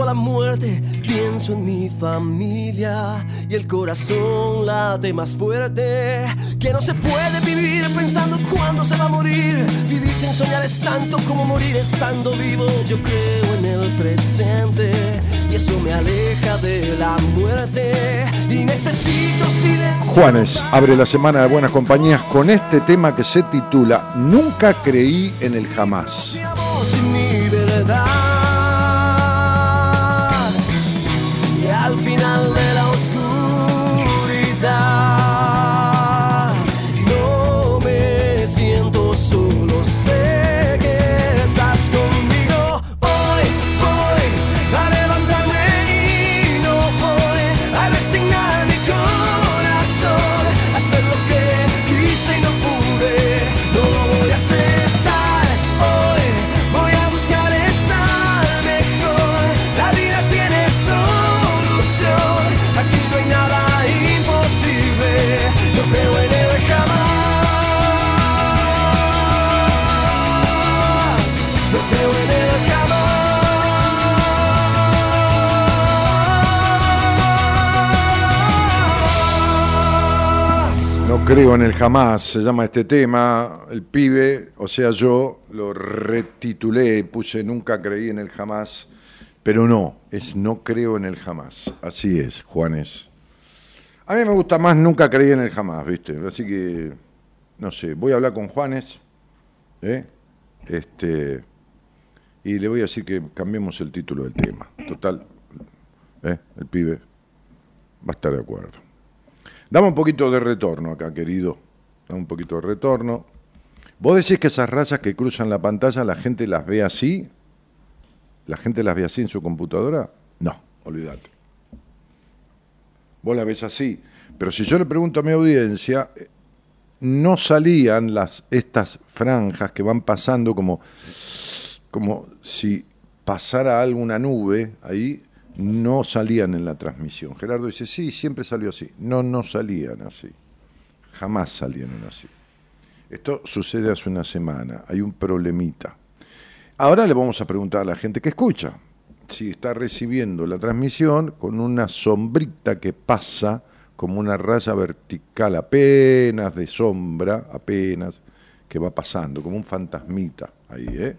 Gusto a la muerte. Pienso en mi familia y el corazón late más fuerte. Que no se puede vivir pensando cuándo se va a morir. Vivir sin soñar es tanto como morir estando vivo. Yo creo en el presente y eso me aleja de la muerte. Y necesito silencio. Juanes abre la semana de buenas compañías con este tema que se titula Nunca creí en el jamás. Creo en el jamás, se llama este tema. El pibe, o sea, yo lo retitulé, puse Nunca creí en el jamás, pero no, es No creo en el jamás. Así es, Juanes. A mí me gusta más Nunca creí en el jamás, ¿viste? Así que, no sé, voy a hablar con Juanes, ¿eh? Este, y le voy a decir que cambiemos el título del tema. Total, ¿eh? el pibe va a estar de acuerdo. Dame un poquito de retorno acá, querido. Dame un poquito de retorno. ¿Vos decís que esas rayas que cruzan la pantalla la gente las ve así? ¿La gente las ve así en su computadora? No, olvídate. Vos la ves así. Pero si yo le pregunto a mi audiencia, no salían las, estas franjas que van pasando como, como si pasara alguna nube ahí, no salían en la transmisión. Gerardo dice, sí, siempre salió así. No, no salían así. Jamás salieron así. Esto sucede hace una semana, hay un problemita. Ahora le vamos a preguntar a la gente que escucha si está recibiendo la transmisión con una sombrita que pasa como una raya vertical apenas de sombra, apenas, que va pasando, como un fantasmita ahí, ¿eh?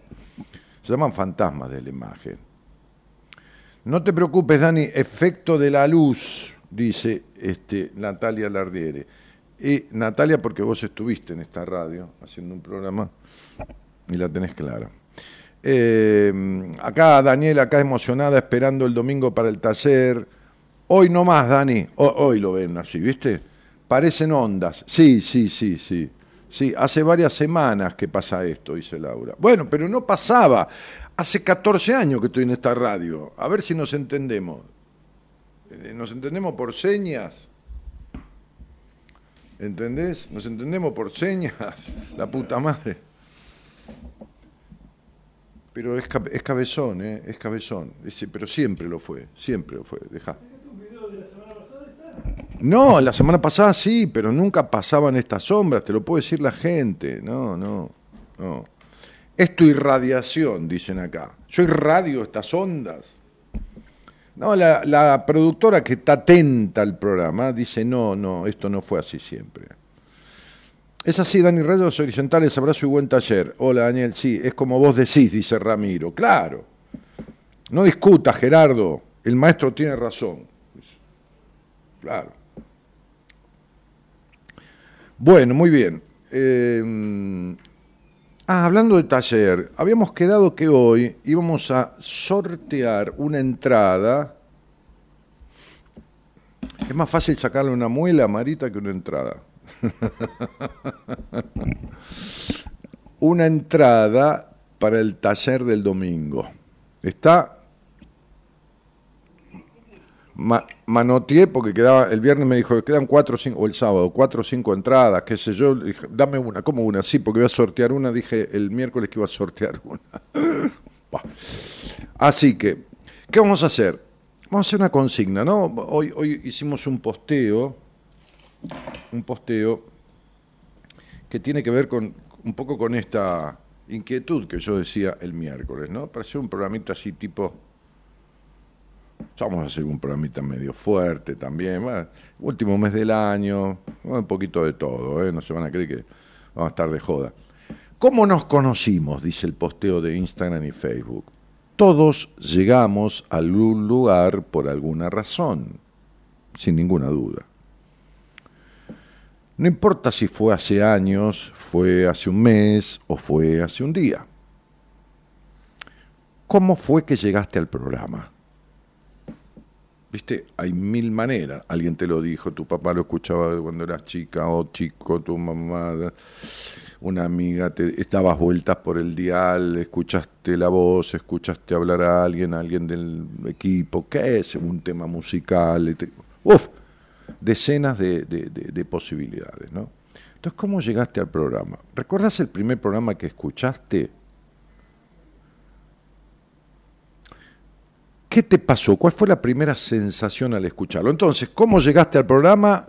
Se llaman fantasmas de la imagen. No te preocupes, Dani, efecto de la luz, dice este, Natalia Lardiere. Y Natalia, porque vos estuviste en esta radio haciendo un programa y la tenés clara. Eh, acá Daniela, acá emocionada, esperando el domingo para el taller. Hoy no más, Dani. hoy lo ven así, ¿viste? Parecen ondas. Sí, sí, sí, sí. Sí, hace varias semanas que pasa esto, dice Laura. Bueno, pero no pasaba. Hace 14 años que estoy en esta radio. A ver si nos entendemos. Eh, ¿Nos entendemos por señas? ¿Entendés? ¿Nos entendemos por señas? La puta madre. Pero es, cabezón, ¿eh? Es cabezón. pero siempre lo fue, siempre lo fue. Deja. No, la semana pasada sí, pero nunca pasaban estas sombras, te lo puede decir la gente. No, no, no. Es tu irradiación, dicen acá. Yo irradio estas ondas. No, la, productora que está atenta al programa dice, no, no, esto no fue así siempre. Es así, Dani Reyes Horizontales, abrazo y buen taller. Hola, Daniel, sí, es como vos decís, dice Ramiro. Claro. No discuta, Gerardo. El maestro tiene razón. Claro. Bueno, muy bien. Eh, ah, hablando de taller, habíamos quedado que hoy íbamos a sortear una entrada. Es más fácil sacarle una muela, Marita, que una entrada. una entrada para el taller del domingo. Está ma manoteé porque quedaba, el viernes me dijo que quedan cuatro o cinco, o el sábado, cuatro o cinco entradas, qué sé yo, dije, dame una, ¿cómo una? Sí, porque voy a sortear una, dije el miércoles que iba a sortear una. Así que, ¿qué vamos a hacer? Vamos a hacer una consigna, ¿no? Hoy, hoy hicimos un posteo un posteo que tiene que ver con un poco con esta inquietud que yo decía el miércoles, ¿no? Hacer un programita así tipo vamos a hacer un programita medio fuerte también, último mes del año, un poquito de todo, ¿eh? no se van a creer que vamos a estar de joda. ¿Cómo nos conocimos? Dice el posteo de Instagram y Facebook. Todos llegamos a algún lugar por alguna razón, sin ninguna duda. No importa si fue hace años, fue hace un mes o fue hace un día. ¿Cómo fue que llegaste al programa? Viste, hay mil maneras. Alguien te lo dijo, tu papá lo escuchaba cuando eras chica o chico, tu mamá, una amiga, te estabas vueltas por el dial, escuchaste la voz, escuchaste hablar a alguien, a alguien del equipo, ¿qué es? Un tema musical. Uf, decenas de, posibilidades, ¿no? Entonces, ¿cómo llegaste al programa? ¿Recuerdas el primer programa que escuchaste? ¿Qué te pasó? ¿Cuál fue la primera sensación al escucharlo? Entonces, ¿cómo llegaste al programa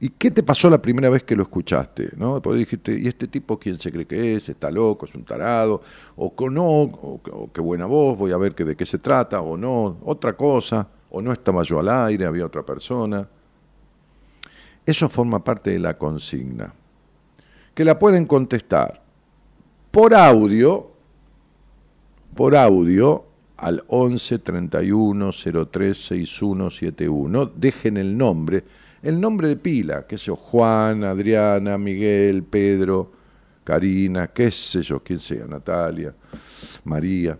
y qué te pasó la primera vez que lo escuchaste? ¿no? Porque dijiste, ¿y este tipo quién se cree que es? ¿Está loco? ¿Es un tarado? ¿O no? O, qué buena voz? Voy a ver que de qué se trata? ¿O no? ¿Otra cosa? ¿O no estaba yo al aire? ¿Había otra persona? Eso forma parte de la consigna, que la pueden contestar por audio, por audio al 11 31 03 6171, dejen el nombre, el nombre de pila, qué sé yo, Juan, Adriana, Miguel, Pedro, Karina, qué sé yo, quién sea, Natalia, María.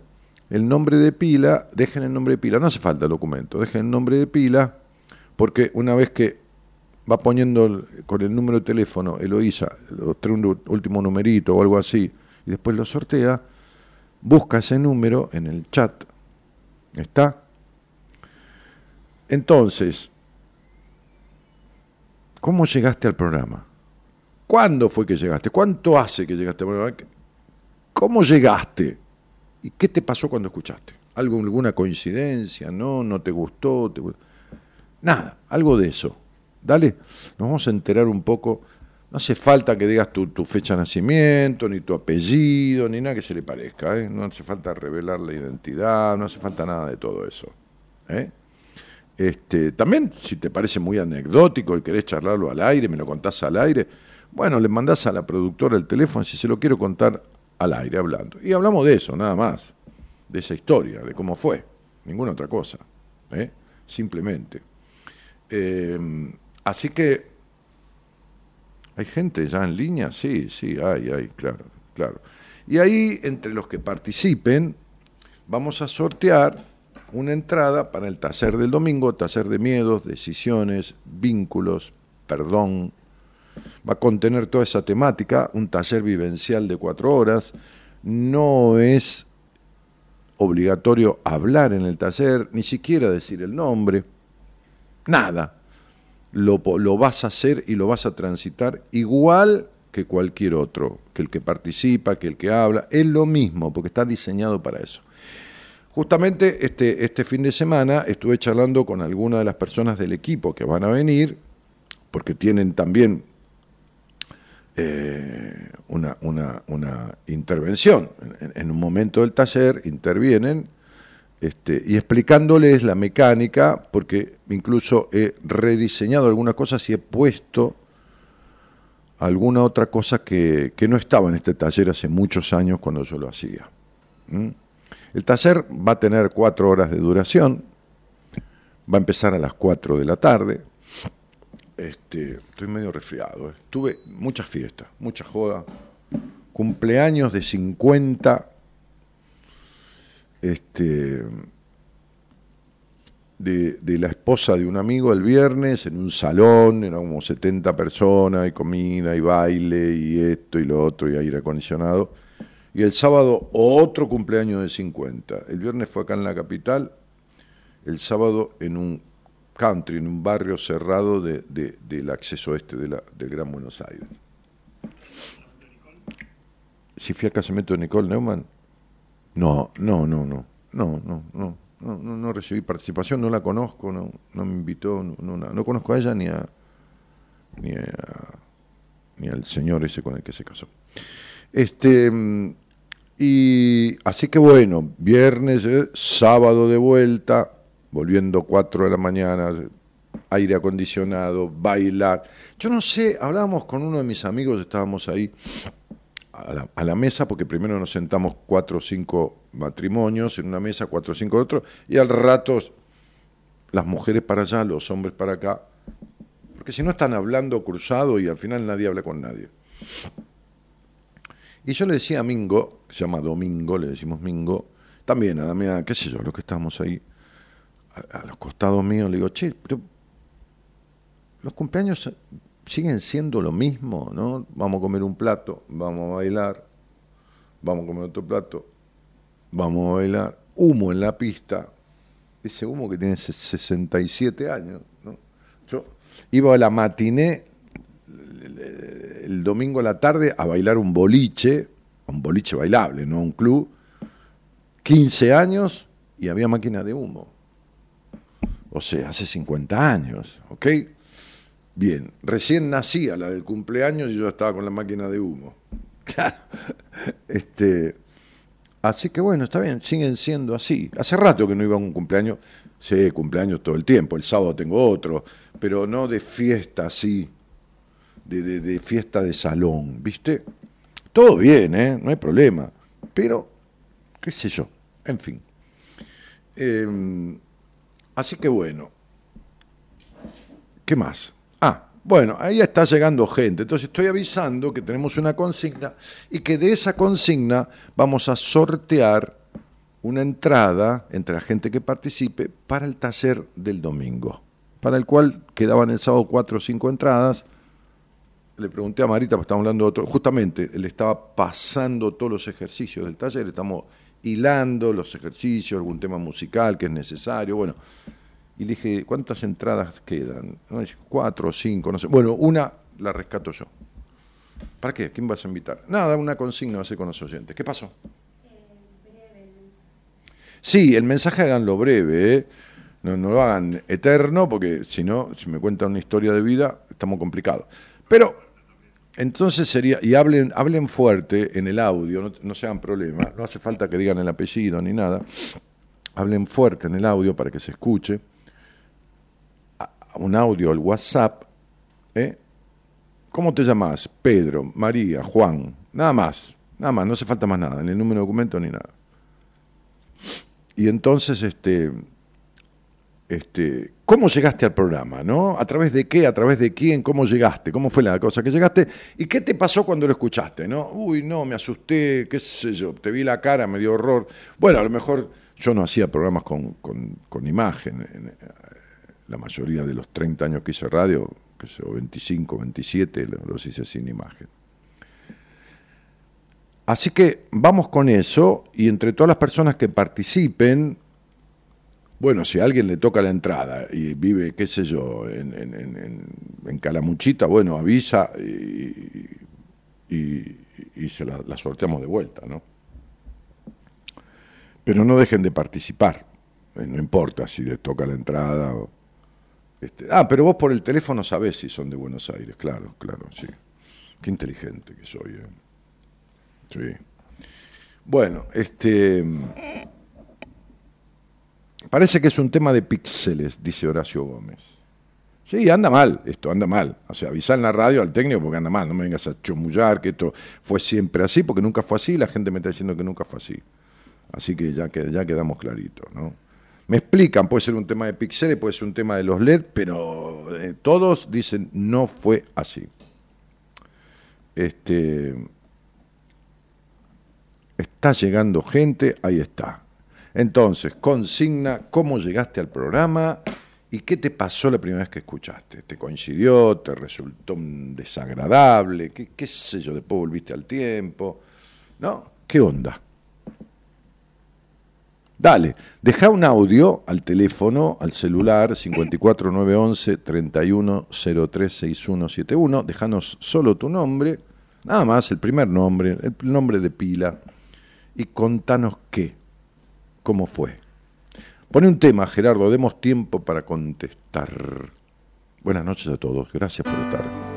El nombre de pila, dejen el nombre de pila, no hace falta el documento, dejen el nombre de pila, porque una vez que va poniendo con el número de teléfono Eloísa, los tres último numerito o algo así, y después lo sortea, busca ese número en el chat. ¿Está? Entonces, ¿cómo llegaste al programa? ¿Cuándo fue que llegaste? ¿Cuánto hace que llegaste al programa? ¿Cómo llegaste? ¿Y qué te pasó cuando escuchaste? ¿Algo, alguna coincidencia? ¿No? ¿No te gustó? ¿Te Nada, algo de eso. Dale, nos vamos a enterar un poco. No hace falta que digas tu, fecha de nacimiento, ni tu apellido, ni nada que se le parezca. ¿eh? No hace falta revelar la identidad, no hace falta nada de todo eso. ¿eh? Este, también, si te parece muy anecdótico y querés charlarlo al aire, me lo contás al aire, bueno, le mandás a la productora el teléfono si se lo quiero contar al aire, hablando. Y hablamos de eso, nada más. De esa historia, de cómo fue. Ninguna otra cosa. ¿eh? Simplemente. Eh, así que, ¿hay gente ya en línea? Sí, sí, hay, hay, claro, claro. Y ahí, entre los que participen, vamos a sortear una entrada para el taller del domingo, taller de miedos, decisiones, vínculos, perdón. Va a contener toda esa temática, un taller vivencial de cuatro horas. No es obligatorio hablar en el taller, ni siquiera decir el nombre, nada. Lo, lo vas a hacer y lo vas a transitar igual que cualquier otro, que el que participa, que el que habla, es lo mismo, porque está diseñado para eso. Justamente este, este fin de semana estuve charlando con algunas de las personas del equipo que van a venir, porque tienen también eh, una, una, una intervención. En, en un momento del taller intervienen este, y explicándoles la mecánica, porque incluso he rediseñado algunas cosas y he puesto alguna otra cosa que, no estaba en este taller hace muchos años cuando yo lo hacía. El taller va a tener cuatro horas de duración, va a empezar a las cuatro de la tarde. Este, estoy medio resfriado. ¿eh? Tuve muchas fiestas, mucha joda, cumpleaños de 50, este, de, la esposa de un amigo el viernes en un salón, eran como 70 personas, y comida, y baile, y esto y lo otro, y aire acondicionado. Y el sábado otro cumpleaños de 50. El viernes fue acá en la capital, el sábado en un country, en un barrio cerrado de, de- del acceso este del Gran Buenos Aires. Si fui al casamiento de Nicole Neumann, no, no, no, no, no, no, no. No, no, recibí participación, no la conozco, no, no me invitó, no, conozco a ella ni a, ni al señor ese con el que se casó. Este, mm, y así que bueno, viernes, eh, sábado de vuelta, volviendo 4 de la mañana, aire acondicionado, bailar. Yo no sé, hablábamos con uno de mis amigos, estábamos ahí a la, mesa, porque primero nos sentamos cuatro o cinco matrimonios en una mesa, cuatro o cinco otros, y al rato las mujeres para allá, los hombres para acá, porque si no están hablando cruzado y al final nadie habla con nadie. Y yo le decía a Mingo, se llama Domingo, le decimos Mingo, también a Damián, qué sé yo, los que estábamos ahí, a, a los costados míos, le digo, che, pero los cumpleaños siguen siendo lo mismo, ¿no? Vamos a comer un plato, vamos a bailar, vamos a comer otro plato, vamos a bailar, humo en la pista, ese humo que tiene ses- 67 años, ¿no? Yo iba a la matiné el, el domingo a la tarde a bailar un boliche, un boliche bailable, no un club, 15 años y había máquina de humo. O sea, hace 50 años, ¿ok? Bien, recién nacía la del cumpleaños y yo estaba con la máquina de humo. Este, así que bueno, está bien, siguen siendo así. Hace rato que no iba a un cumpleaños, sí, cumpleaños todo el tiempo, el sábado tengo otro, pero no de fiesta así, de, de- fiesta de salón, ¿viste? Todo bien, ¿eh? No hay problema, pero, qué sé yo, en fin. Eh, así que bueno, ¿Qué más? Ah, bueno, ahí está llegando gente. Entonces estoy avisando que tenemos una consigna y que de esa consigna vamos a sortear una entrada entre la gente que participe para el taller del domingo, para el cual quedaban el sábado cuatro o cinco entradas. Le pregunté a Marita, porque estamos hablando de otro, justamente, le estaba pasando todos los ejercicios del taller, estamos hilando los ejercicios, algún tema musical que es necesario, bueno, y le dije, ¿cuántas entradas quedan? Cuatro o cinco, no sé. Bueno, una la rescato yo. ¿Para qué? ¿Quién vas a invitar? Nada, una consigna va a ser con los oyentes. ¿Qué pasó? Sí, el mensaje háganlo breve, ¿eh? no, no lo hagan eterno, porque si no, si me cuentan una historia de vida, estamos complicados. Pero entonces sería, y hablen, hablen fuerte en el audio, no, no se hagan problema, no hace falta que digan el apellido ni nada, hablen fuerte en el audio para que se escuche, un audio al WhatsApp, ¿eh? ¿Cómo te llamas? Pedro, María, Juan, nada más, nada más, no hace falta más nada, ni el número de documento ni nada. Y entonces, este, este, ¿cómo llegaste al programa? ¿no? ¿A través de qué? ¿A través de quién? ¿Cómo llegaste? ¿Cómo fue la cosa que llegaste? ¿Y qué te pasó cuando lo escuchaste? ¿no? Uy, no, me asusté, qué sé yo, te vi la cara, me dio horror. Bueno, a lo mejor yo no hacía programas con, con- con imagen. La mayoría de los 30 años que hice radio, que sé, yo, 25, 27, lo- los hice sin imagen. Así que vamos con eso y entre todas las personas que participen, bueno, si a alguien le toca la entrada y vive, qué sé yo, en, en- en- en- Calamuchita, bueno, avisa y, y- y se la, la sorteamos de vuelta, ¿no? Pero no dejen de participar, eh, no importa si les toca la entrada o... este, ah, pero vos por el teléfono sabés si son de Buenos Aires, claro, claro, sí. Qué inteligente que soy, ¿eh? Sí. Bueno, este... Parece que es un tema de píxeles, dice Horacio Gómez. Sí, anda mal, esto anda mal. O sea, avisar en la radio al técnico porque anda mal. No me vengas a chomullar que esto fue siempre así, porque nunca fue así. La gente me está diciendo que nunca fue así. Así que ya, que, ya quedamos claritos, ¿no? Me explican, puede ser un tema de píxeles, puede ser un tema de los LED, pero eh, todos dicen no fue así. Este, está llegando gente, ahí está. Entonces, consigna cómo llegaste al programa y qué te pasó la primera vez que escuchaste. ¿Te coincidió? ¿Te resultó desagradable? ¿Qué, qué sé yo? Después volviste al tiempo. ¿No? ¿Qué onda? Dale, deja un audio al teléfono, al celular 54911 31036171. Dejanos solo tu nombre, nada más, el primer nombre, el nombre de pila, y contanos qué, cómo fue. Pone un tema, Gerardo, demos tiempo para contestar. Buenas noches a todos, gracias por estar.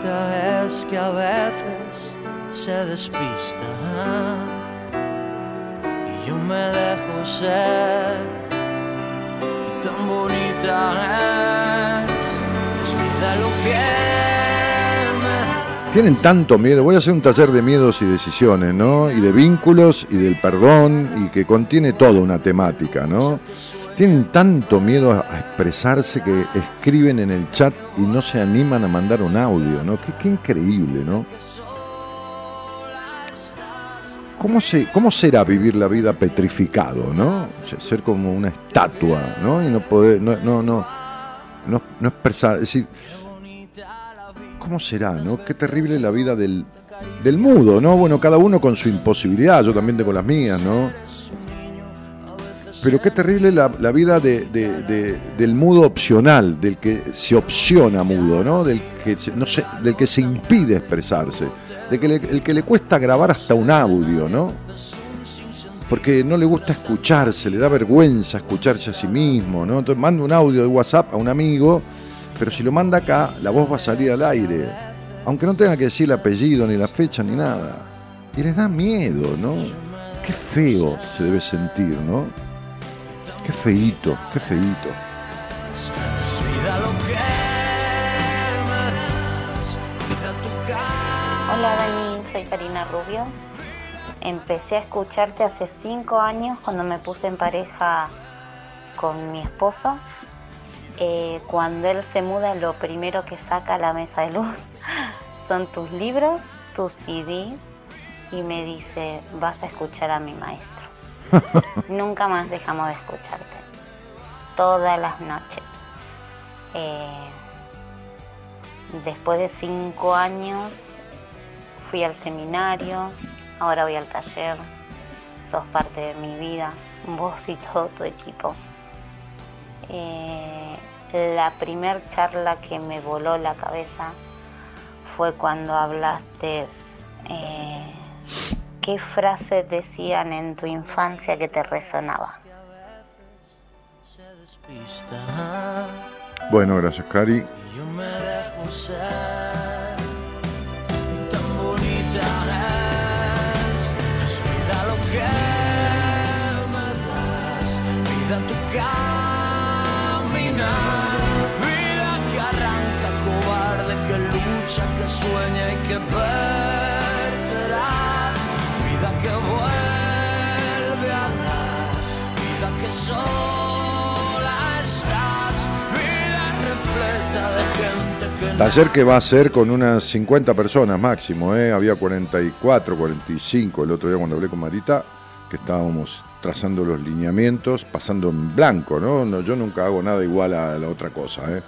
Bonita es que a veces se despista. Y yo me dejo ser. Y tan bonita es. Es lo que me. Tienen tanto miedo, voy a hacer un taller de miedos y decisiones, ¿no? Y de vínculos y del perdón y que contiene toda una temática, ¿no? Tienen tanto miedo a expresarse que escriben en el chat y no se animan a mandar un audio, ¿no? Qué, increíble, ¿no? ¿Cómo, se, ¿Cómo será vivir la vida petrificado, ¿no? Ser como una estatua, ¿no? Y no poder, no, no, no, no, no expresar, es decir, ¿Cómo será, no? Qué terrible la vida del, del mudo, ¿no? Bueno, cada uno con su imposibilidad, yo también tengo las mías, ¿no? Pero qué terrible la, vida de- de- de- del mudo opcional, del que se opciona mudo, ¿no? Del que se, del que se impide expresarse, de que le- el que le cuesta grabar hasta un audio, ¿no? Porque no le gusta escucharse, le da vergüenza escucharse a sí mismo, ¿no? Entonces manda un audio de WhatsApp a un amigo, pero si lo manda acá, la voz va a salir al aire, aunque no tenga que decir el apellido, ni la fecha, ni nada. Y les da miedo, ¿no? Qué feo se debe sentir, ¿no? Qué feíto, qué feíto. Hola Dani, soy Karina Rubio. Empecé a escucharte hace cinco años cuando me puse en pareja con mi esposo. Eh, cuando él se muda, lo primero que saca a la mesa de luz son tus libros, tus CDs y me dice, vas a escuchar a mi maestro. Nunca más dejamos de escucharte. Todas las noches. Eh, después de cinco años fui al seminario, ahora voy al taller, sos parte de mi vida, vos y todo tu equipo. Eh, la primer charla que me voló la cabeza fue cuando hablaste eh, qué frases decían en tu infancia que te resonaba. Bueno, gracias, Cari. Yo me dejo ser y tan bonita es. Es vida lo que me das, vida tu caminar, vida que arranca cobarde, que lucha, que sueña y que perderás, Taller que va a ser con unas 50 personas máximo, ¿eh? había 44, 45 el otro día cuando hablé con Marita, que estábamos trazando los lineamientos, pasando en blanco, ¿no? Yo nunca hago nada igual a la otra cosa, ¿eh?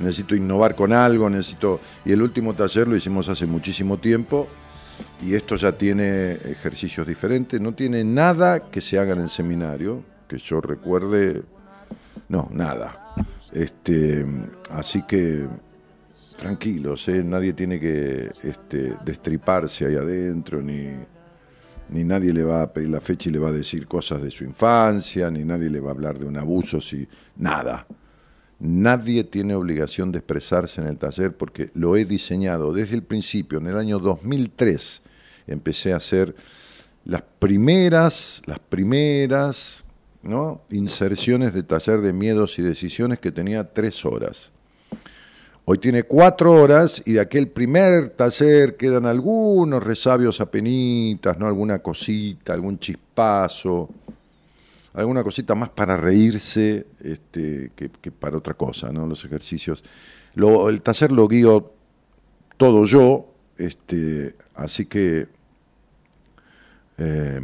Necesito innovar con algo, necesito... Y el último taller lo hicimos hace muchísimo tiempo y esto ya tiene ejercicios diferentes, no tiene nada que se haga en el seminario, que yo recuerde, no, nada. Este, así que tranquilos, ¿eh? nadie tiene que este, destriparse ahí adentro, ni, ni nadie le va a pedir la fecha y le va a decir cosas de su infancia, ni nadie le va a hablar de un abuso, si, nada. Nadie tiene obligación de expresarse en el taller porque lo he diseñado desde el principio, en el año 2003 empecé a hacer las primeras, las primeras ¿no? inserciones de taller de miedos y decisiones que tenía tres horas. Hoy tiene cuatro horas y de aquel primer taller quedan algunos resabios apenitas, ¿no? alguna cosita, algún chispazo, alguna cosita más para reírse este, que, para otra cosa, ¿no? los ejercicios. Lo- el taller lo guío todo yo, este, así que eh,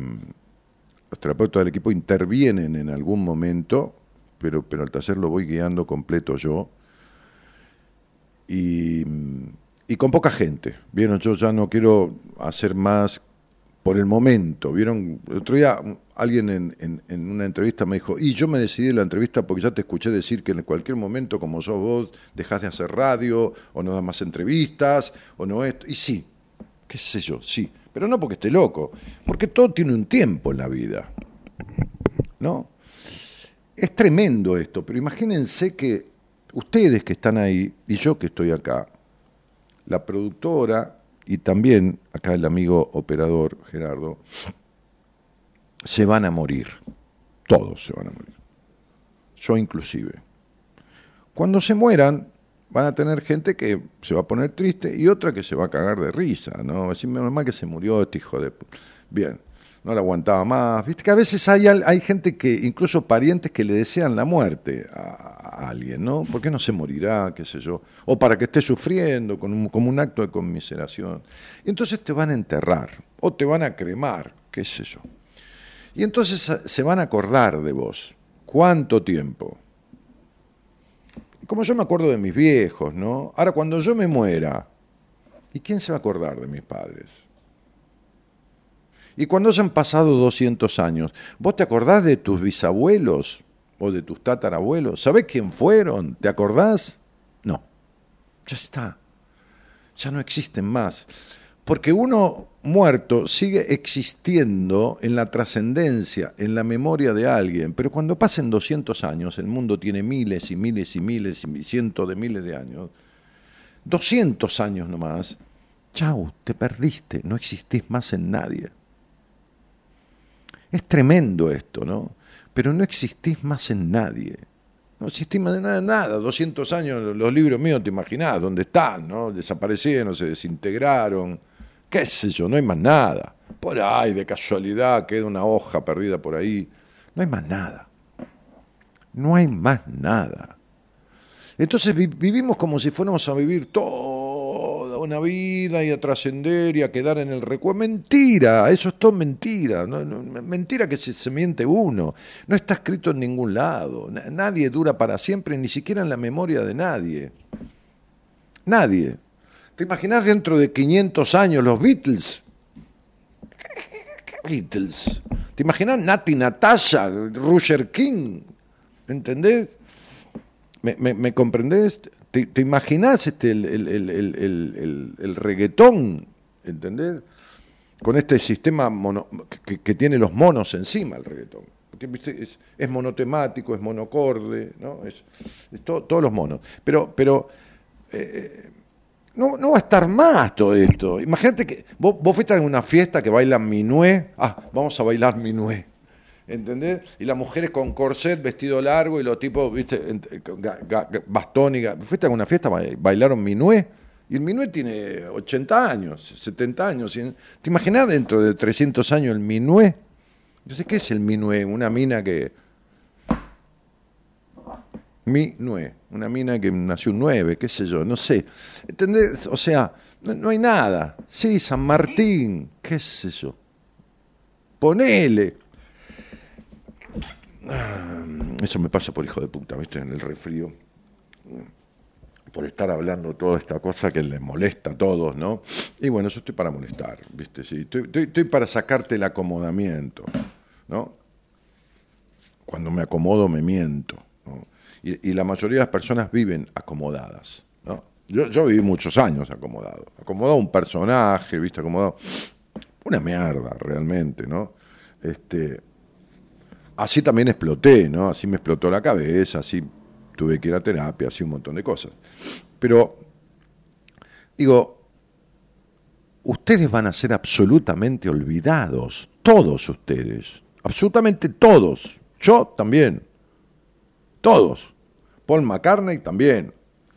los terapeutas del equipo intervienen en algún momento, pero, pero el taller lo voy guiando completo yo y, y con poca gente. Vieron, yo ya no quiero hacer más por el momento. Vieron, el otro día alguien en, en- una entrevista me dijo, y yo me decidí la entrevista porque ya te escuché decir que en cualquier momento, como sos vos, dejás de hacer radio, o no das más entrevistas, o no esto. Y sí, qué sé yo, sí. Pero no porque esté loco, porque todo tiene un tiempo en la vida. ¿No? Es tremendo esto, pero imagínense que ustedes que están ahí y yo que estoy acá, la productora y también acá el amigo operador Gerardo, se van a morir. Todos se van a morir. Yo inclusive. Cuando se mueran, van a tener gente que se va a poner triste y otra que se va a cagar de risa, ¿no? Decir, menos mal que se murió este hijo de... pu-". Bien, no la aguantaba más. Viste que a veces hay, hay gente que, incluso parientes que le desean la muerte a, alguien, ¿no? ¿Por qué no se morirá, qué sé yo? O para que esté sufriendo con como un acto de conmiseración. Y entonces te van a enterrar o te van a cremar, qué sé yo. Y entonces a- se van a acordar de vos. ¿Cuánto tiempo? Como yo me acuerdo de mis viejos, ¿no? Ahora, cuando yo me muera, ¿y quién se va a acordar de mis padres? Y cuando hayan pasado 200 años, ¿vos te acordás de tus bisabuelos o de tus tatarabuelos? ¿Sabés quién fueron? ¿Te acordás? No. Ya está. Ya no existen más. Porque uno muerto sigue existiendo en la trascendencia, en la memoria de alguien, pero cuando pasen 200 años, el mundo tiene miles y miles y miles y cientos de miles de años, 200 años nomás, chau, te perdiste, no existís más en nadie. Es tremendo esto, ¿no? Pero no existís más en nadie. No existís más en nada, nada. 200 años, los libros míos, te imaginás, ¿dónde están? ¿no? Desaparecieron, se desintegraron. ¿Qué sé yo? No hay más nada. Por ahí, de casualidad, queda una hoja perdida por ahí. No hay más nada. No hay más nada. Entonces vi- vivimos como si fuéramos a vivir toda una vida y a trascender y a quedar en el recuerdo. Mentira, eso es todo mentira. Mentira que se, miente uno. No está escrito en ningún lado. Na- Nadie dura para siempre, ni siquiera en la memoria de nadie. Nadie. ¿Te imaginas dentro de 500 años los Beatles? ¿Qué Beatles? ¿Te imaginas Nati Natasha, Roger King? ¿Entendés? ¿Me, me, comprendés? ¿Te, te imaginás este, el, el, reggaetón? ¿Entendés? Con este sistema que, tiene los monos encima el reggaetón. ¿viste? Es, monotemático, es monocorde, ¿no? Es, es to- todos los monos. Pero, pero eh, no, no va a estar más todo esto. Imagínate que vos, vos fuiste a una fiesta que bailan minué. Ah, vamos a bailar minué. ¿Entendés? Y las mujeres con corset, vestido largo y los tipos, viste, bastón y... Fuiste a una fiesta, ba- bailaron minué. Y el minué tiene 80 años, 70 años. ¿Te imaginas dentro de 300 años el minué? Entonces, ¿qué es el minué? Una mina que... Minué, una mina que nació un 9, qué sé yo, no sé. ¿Entendés? O sea, no, no hay nada. Sí, San Martín, qué sé yo. Ponele. Ah, Eso me pasa por hijo de puta, ¿viste? En el resfrío. Por estar hablando toda esta cosa que les molesta a todos, ¿no? Y bueno, yo estoy para molestar, ¿viste? Sí, estoy, estoy- para sacarte el acomodamiento, ¿no? Cuando me acomodo me miento. Y, y la mayoría de las personas viven acomodadas, ¿no? Yo, yo viví muchos años acomodado. Acomodado un personaje, ¿viste? Acomodado... Una mierda, realmente, ¿no? Este, así también exploté, ¿no? Así me explotó la cabeza, así tuve que ir a terapia, así un montón de cosas. Pero, digo, ustedes van a ser absolutamente olvidados, todos ustedes, absolutamente todos, yo también, todos, Paul McCartney también,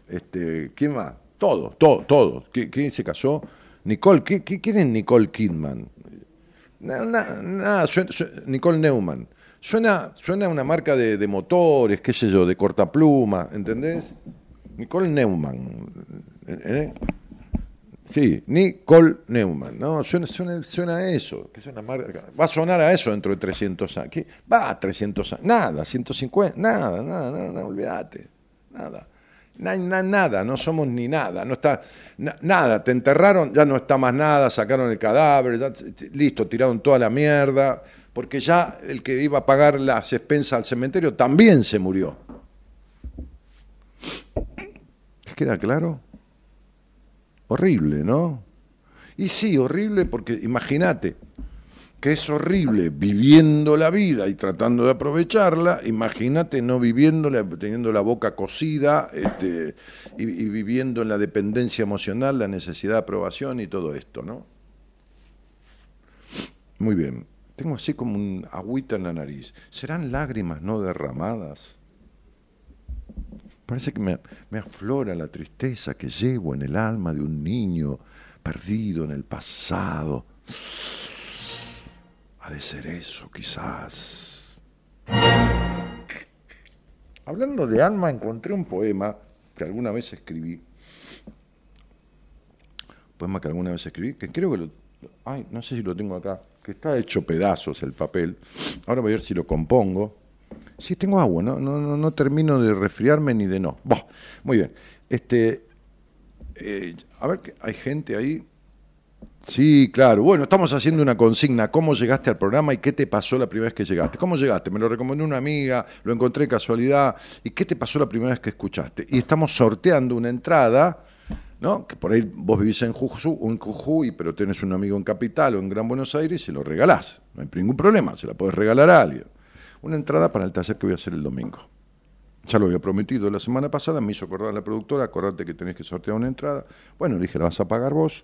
este, ¿quién más? Todos, todos, todos. ¿Qui- ¿Quién se casó? Nicole, ¿qui- qui- ¿quién es Nicole Kidman? Na- na- Nada, Nicole Neumann. Suena, suena una marca de, de motores, qué sé yo, de cortapluma, ¿entendés? Nicole Neumann. ¿eh? Sí, Nicole Neumann, ¿no? Suena, suena, suena a eso. que es una marca- va a sonar a eso dentro de 300 años. Va a 300 años. Nada, 150, nada, nada, nada, nada, olvídate. Nada. Na- na- nada, no somos ni nada, no está na- nada, te enterraron, ya no está más nada, sacaron el cadáver, listo, tiraron toda la mierda, porque ya el que iba a pagar las expensas al cementerio también se murió. ¿Les queda claro? Horrible, ¿no? Y sí, horrible porque imagínate que es horrible viviendo la vida y tratando de aprovecharla, imagínate no viviéndola, teniendo la boca cocida este, y, y viviendo en la dependencia emocional, la necesidad de aprobación y todo esto, ¿no? Muy bien, tengo así como un agüita en la nariz. ¿Serán lágrimas no derramadas? Parece que me, aflora la tristeza que llevo en el alma de un niño perdido en el pasado. Ha de ser eso, quizás. Hablando de alma, encontré un poema que alguna vez escribí. Poema que alguna vez escribí, que creo que lo. Ay, no sé si lo tengo acá, que está hecho pedazos el papel. Ahora voy a ver si lo compongo. Sí, tengo agua, no, no, no, no termino de resfriarme ni de no. Muy bien. Este, eh, a ver, hay gente ahí. Sí, claro. Bueno, estamos haciendo una consigna. ¿Cómo llegaste al programa y qué te pasó la primera vez que llegaste? ¿Cómo llegaste? Me lo recomendó una amiga, lo encontré casualidad. ¿Y qué te pasó la primera vez que escuchaste? Y estamos sorteando una entrada, ¿no? Que por ahí vos vivís en Jujuy, en pero tenés un amigo en Capital o en Gran Buenos Aires y se lo regalás. No hay ningún problema, se la podés regalar a alguien. Una entrada para el taller que voy a hacer el domingo. Ya lo había prometido la semana pasada, me hizo acordar la productora, acordate que tenés que sortear una entrada. Bueno, le dije, la vas a pagar vos,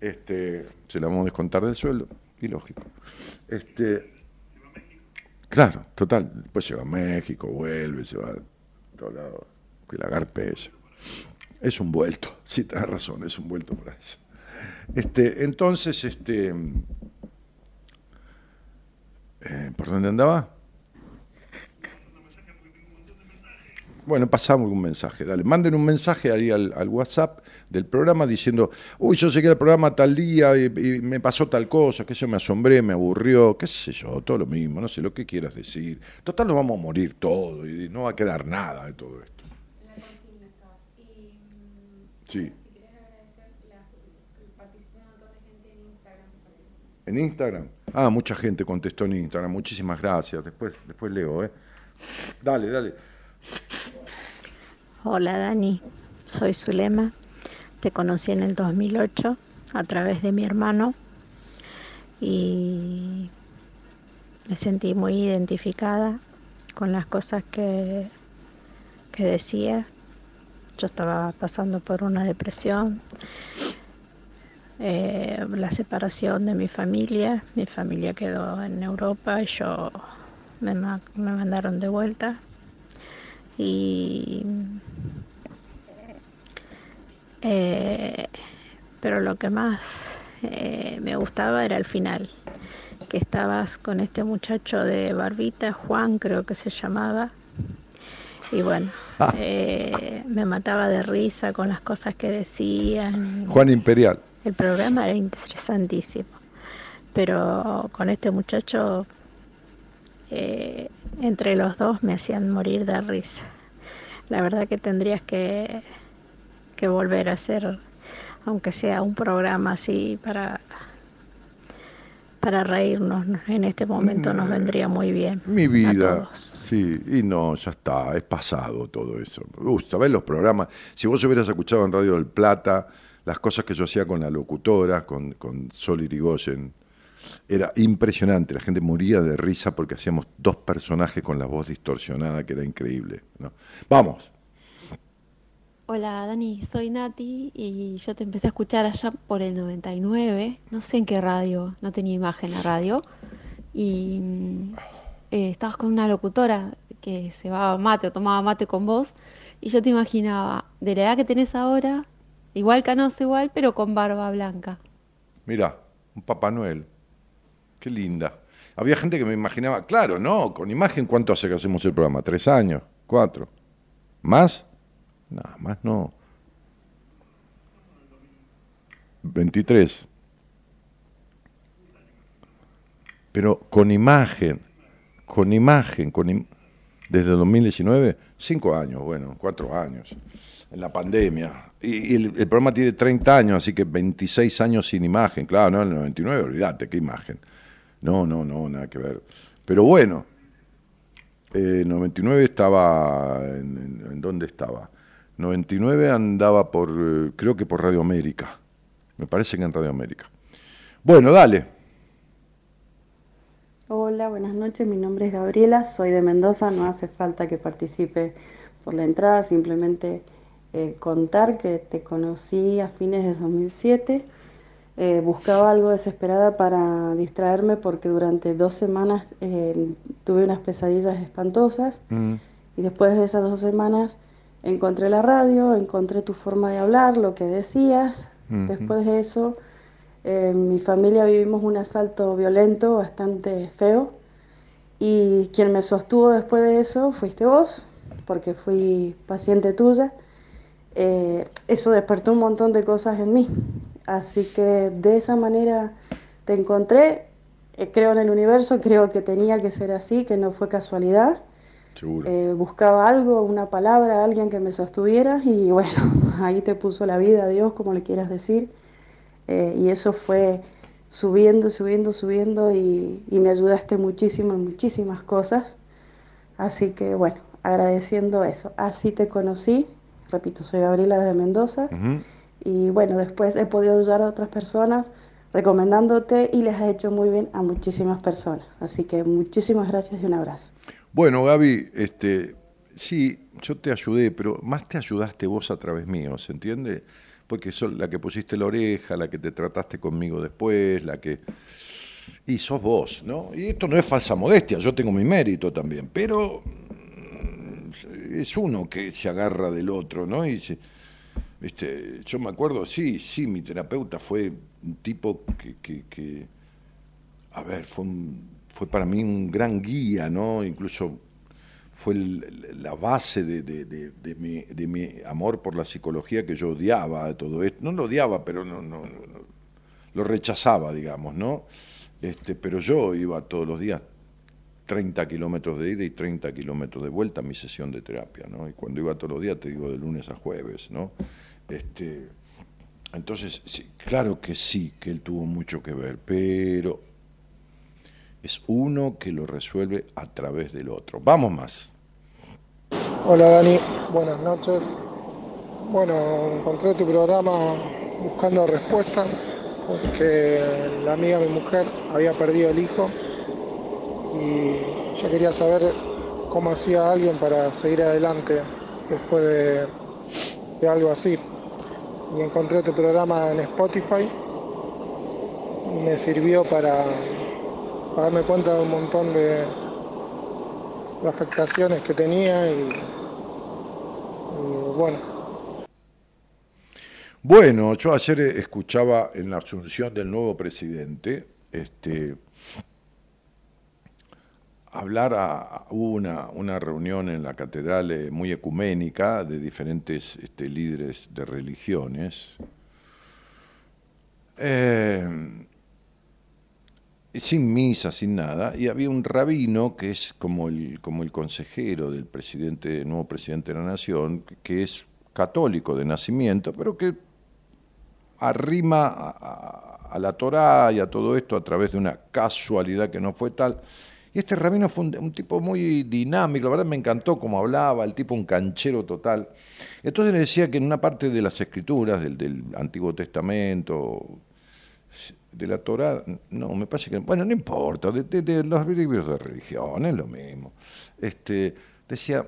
este, se la vamos a descontar del sueldo, y lógico. Este, claro, total, después se va a México, vuelve, se va a todos lados, que la garpe esa. Es un vuelto, sí, tenés razón, es un vuelto para eso. Este, entonces, este, Eh, ¿Por dónde andaba? Bueno, pasamos un mensaje, dale, manden un mensaje ahí al, al WhatsApp del programa diciendo, uy, yo llegué al programa tal día y, y me pasó tal cosa, que yo me asombré, me aburrió, qué sé yo, todo lo mismo, no sé lo que quieras decir. Total, nos vamos a morir todos y no va a quedar nada de todo esto. Sí. ¿En Instagram? Ah, mucha gente contestó en Instagram. Muchísimas gracias. Después, después leo, ¿eh? Dale, dale. Hola Dani, soy Zulema. Te conocí en el 2008 a través de mi hermano y me sentí muy identificada con las cosas que, que decías. Yo estaba pasando por una depresión, eh, la separación de mi familia. Mi familia quedó en Europa y yo me, me mandaron de vuelta. Y eh, pero lo que más eh, me gustaba era el final, que estabas con este muchacho de barbita, Juan creo que se llamaba, y bueno, eh, me mataba de risa con las cosas que decían. Juan Imperial. El programa era interesantísimo, pero con este muchacho, eh, entre los dos me hacían morir de risa. La verdad que tendrías que, que volver a hacer, aunque sea un programa así para, para reírnos. En este momento nos vendría muy bien. Mi a vida. Sí, y no, ya está, es pasado todo eso. Me gusta, ver los programas. Si vos hubieras escuchado en Radio del Plata las cosas que yo hacía con la locutora, con, con Sol Irigoyen, era impresionante. La gente moría de risa porque hacíamos dos personajes con la voz distorsionada, que era increíble. ¿no? Vamos. Hola Dani, soy Nati y yo te empecé a escuchar allá por el 99, no sé en qué radio, no tenía imagen la radio, y mm, eh, estabas con una locutora que se va mate o tomaba mate con vos, y yo te imaginaba de la edad que tenés ahora, igual canoso igual, pero con barba blanca. Mira, un Papá Noel. Qué linda. Había gente que me imaginaba, claro, no, con imagen, ¿cuánto hace que hacemos el programa? ¿Tres años? ¿Cuatro? ¿Más? Nada, más no. 23. Pero con imagen, con imagen, con im- desde el 2019, cinco años, bueno, cuatro años, en la pandemia. Y, y el, el programa tiene 30 años, así que 26 años sin imagen. Claro, no, en el 99, olvídate, qué imagen. No, no, no, nada que ver. Pero bueno, eh, 99 estaba, en, en- ¿en dónde estaba? 99 andaba por, eh, creo que por Radio América. Me parece que en Radio América. Bueno, dale. Hola, buenas noches. Mi nombre es Gabriela, soy de Mendoza. No hace falta que participe por la entrada, simplemente eh, contar que te conocí a fines de 2007. Eh, buscaba algo desesperada para distraerme porque durante dos semanas eh, tuve unas pesadillas espantosas Mm, y después de esas dos semanas encontré la radio, encontré tu forma de hablar, lo que decías. Después de eso, eh, en mi familia vivimos un asalto violento bastante feo y quien me sostuvo después de eso fuiste vos, porque fui paciente tuya. Eh, eso despertó un montón de cosas en mí. Así que de esa manera te encontré. Eh, creo en el universo, creo que tenía que ser así, que no fue casualidad. seguro. Eh, buscaba algo, una palabra, alguien que me sostuviera y bueno, ahí te puso la vida, Dios, como le quieras decir. Eh, y eso fue subiendo, subiendo, subiendo y, y me ayudaste muchísimo en muchísimas cosas. Así que bueno, agradeciendo eso. Así te conocí, repito, soy Gabriela de Mendoza. Y bueno, después he podido ayudar a otras personas recomendándote y les ha hecho muy bien a muchísimas personas. Así que muchísimas gracias y un abrazo. Bueno, Gaby, este, sí, yo te ayudé, pero más te ayudaste vos a través mío, ¿se entiende? Porque sos la que pusiste la oreja, la que te trataste conmigo después, la que... Y sos vos, ¿no? Y esto no es falsa modestia, yo tengo mi mérito también, pero es uno que se agarra del otro, ¿no? Y se- este, yo me acuerdo, sí, sí, mi terapeuta fue un tipo que, que, a ver, fue fue para mí un gran guía, ¿no? Incluso fue la base de, de- de- mi, de mi amor por la psicología que yo odiaba de todo esto. No lo odiaba, pero no, no, no- lo rechazaba, digamos, ¿no? Este, pero yo iba todos los días 30 kilómetros de ida y 30 kilómetros de vuelta a mi sesión de terapia, ¿no? Y cuando iba todos los días, te digo, de lunes a jueves, ¿no? Este, entonces, sí, claro que sí, que él tuvo mucho que ver, pero es uno que lo resuelve a través del otro. Vamos más. Hola Dani, buenas noches. Bueno, encontré tu programa buscando respuestas porque la amiga de mi mujer había perdido el hijo y yo quería saber cómo hacía alguien para seguir adelante después de, de algo así. Y encontré tu programa en Spotify. Y me sirvió para, darme cuenta de un montón de, de afectaciones que tenía y, y bueno, Bueno, yo ayer escuchaba en la asunción del nuevo presidente, este, hablar a, hubo una, una reunión en la catedral eh, muy ecuménica de diferentes este, líderes de religiones. Eh, sin misa, sin nada, y había un rabino que es como el, como el consejero del presidente, nuevo presidente de la nación, que es católico de nacimiento, pero que arrima a, a- a la Torá y a todo esto a través de una casualidad que no fue tal. Y este rabino fue un, tipo muy dinámico, la verdad me encantó cómo hablaba, el tipo un canchero total. Entonces le decía que en una parte de las escrituras del, Antiguo Testamento, de la Torá, no, me parece que, bueno, no importa, de, de- de los libros de religión, es lo mismo. Este, decía,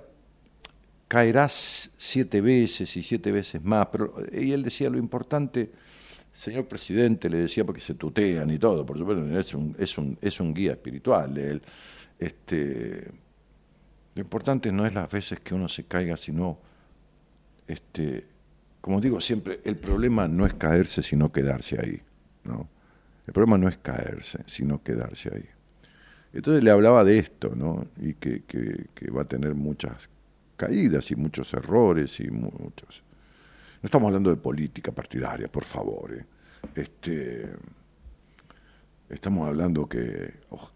caerás siete veces y siete veces más, pero y él decía lo importante, señor presidente, le decía porque se tutean y todo, por supuesto, es un, es un, es un guía espiritual él. Este, lo importante no es las veces que uno se caiga, sino, este, como digo siempre, el problema no es caerse, sino quedarse ahí. ¿no? El problema no es caerse, sino quedarse ahí. Entonces le hablaba de esto, ¿no? Y que, que- va a tener muchas caídas y muchos errores y mu- muchos. No estamos hablando de política partidaria, por favor. ¿eh? Este, estamos hablando que,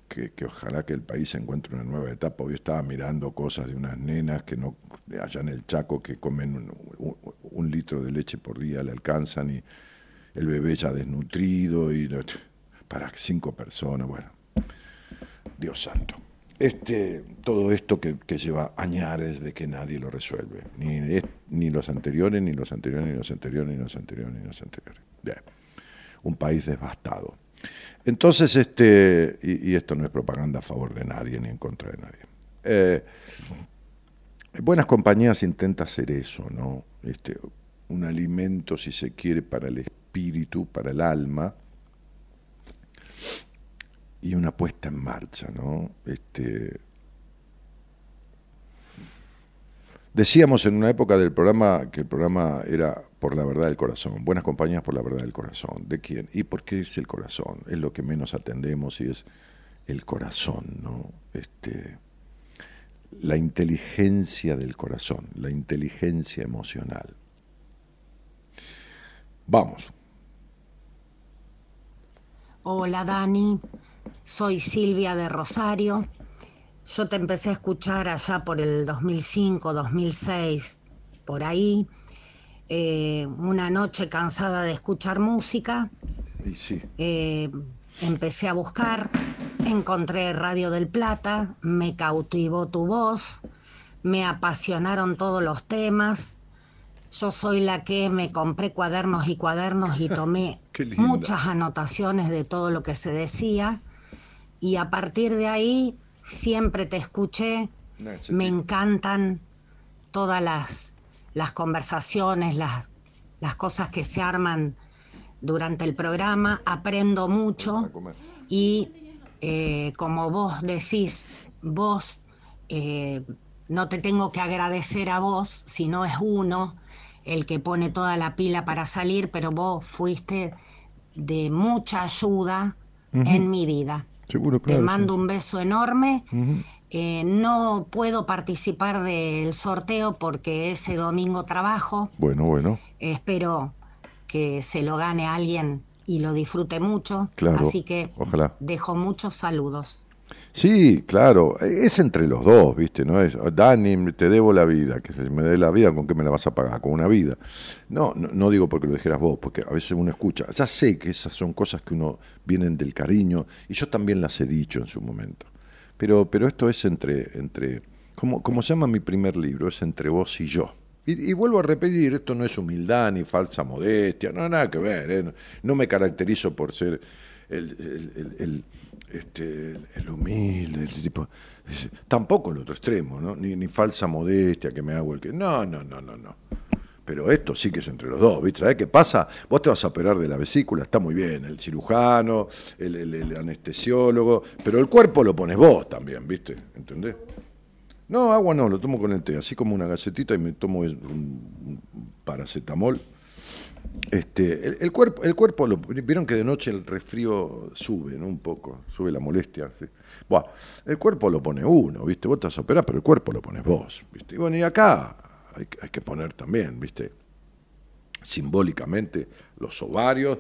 que, que ojalá que el país encuentre una nueva etapa. Hoy estaba mirando cosas de unas nenas que no allá en el Chaco que comen un, un- litro de leche por día, le alcanzan y el bebé ya desnutrido y para cinco personas, bueno, Dios santo. Este, todo esto que, lleva añares de que nadie lo resuelve, ni, los anteriores, ni los anteriores, ni los anteriores, ni los anteriores, ni los anteriores. Un país devastado. Entonces, este, y, y esto no es propaganda a favor de nadie ni en contra de nadie. Eh, Buenas compañías intenta hacer eso, ¿no? Este, un alimento, si se quiere, para el espíritu, para el alma, y una puesta en marcha, ¿no? Este, decíamos en una época del programa que el programa era por la verdad del corazón, buenas compañías por la verdad del corazón. ¿De quién? ¿Y por qué es el corazón? Es lo que menos atendemos y es el corazón, ¿no? Este, la inteligencia del corazón, la inteligencia emocional. Vamos. Hola Dani, soy Silvia de Rosario. Yo te empecé a escuchar allá por el 2005, 2006, por ahí. Eh, una noche cansada de escuchar música, Y sí, eh, empecé a buscar, encontré Radio del Plata, me cautivó tu voz, me apasionaron todos los temas. Yo soy la que me compré cuadernos y cuadernos y tomé muchas anotaciones de todo lo que se decía. Y a partir de ahí siempre te escuché, me encantan todas las, las conversaciones, las, las cosas que se arman durante el programa, aprendo mucho y eh, como vos decís, vos eh, no te tengo que agradecer a vos, sino es uno el que pone toda la pila para salir, pero vos fuiste de mucha ayuda en mi vida. Seguro, Te mando sí. un beso enorme. Eh, no puedo participar del sorteo porque ese domingo trabajo. Bueno, bueno. Espero que se lo gane alguien y lo disfrute mucho. Claro, Así que ojalá. dejo muchos saludos. Sí, claro, es entre los dos, ¿viste? No es, Dani, te debo la vida, que se me dé la vida, ¿con qué me la vas a pagar? Con una vida. No, no, no digo porque lo dijeras vos, porque a veces uno escucha, ya sé que esas son cosas que uno vienen del cariño, y yo también las he dicho en su momento. Pero, pero esto es entre, entre como, como se llama mi primer libro, es entre vos y yo. Y, vuelvo a repetir, esto no es humildad ni falsa modestia, no nada que ver, ¿eh? no, me caracterizo por ser el- el- el, este, el- humilde, el tipo, tampoco el otro extremo, ¿no? ni, ni falsa modestia que me hago el que... No, no, no, no, no. Pero esto sí que es entre los dos, ¿viste? ¿Sabés qué pasa? Vos te vas a operar de la vesícula, está muy bien, el cirujano, el, el- anestesiólogo, pero el cuerpo lo pones vos también, ¿viste? ¿Entendés? No, agua no, lo tomo con el té, así como una gacetita y me tomo un paracetamol. Este, el, cuerpo, el cuerpo lo, vieron que de noche el resfrío sube. Un poco, sube la molestia. el cuerpo lo pone uno, ¿viste? Vos a operar, pero el cuerpo lo pones vos. Y bueno, y acá hay, que- poner también, ¿viste? Simbólicamente los ovarios,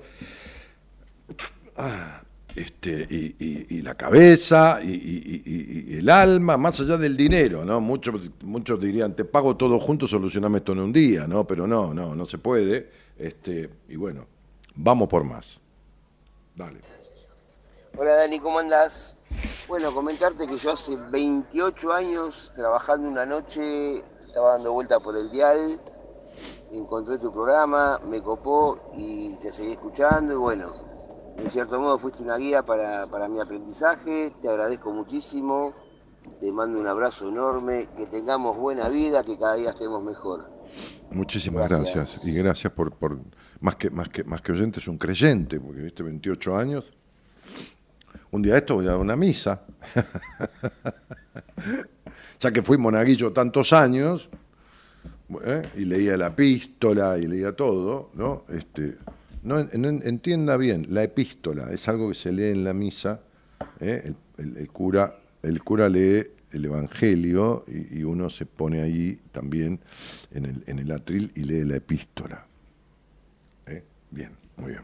ah, este, y, y- la cabeza, y el alma, más allá del dinero, ¿no? Muchos, muchos dirían, te pago todo junto, solucioname esto en un día, ¿no? Pero no, no, no se puede. Este, y bueno, vamos por más. Dale. Hola Dani, ¿cómo andás? Bueno, comentarte que yo hace 28 años trabajando una noche, estaba dando vuelta por el dial, encontré tu programa, me copó y te seguí escuchando y bueno, en cierto modo fuiste una guía para, para mi aprendizaje, te agradezco muchísimo, te mando un abrazo enorme, que tengamos buena vida, que cada día estemos mejor. Muchísimas Gracias. gracias. Y gracias por, por más que más que más que oyente, es un creyente, porque viste 28 años. Un día esto voy a dar una misa. ya que fui monaguillo tantos años, ¿eh? y leía la epístola y leía todo, ¿no? Este, no, en- en- entienda bien, la epístola es algo que se lee en la misa, ¿eh? el, el- el cura, el cura lee el Evangelio y, y uno se pone ahí también en el, en el atril y lee la epístola. ¿Eh? Bien, muy bien.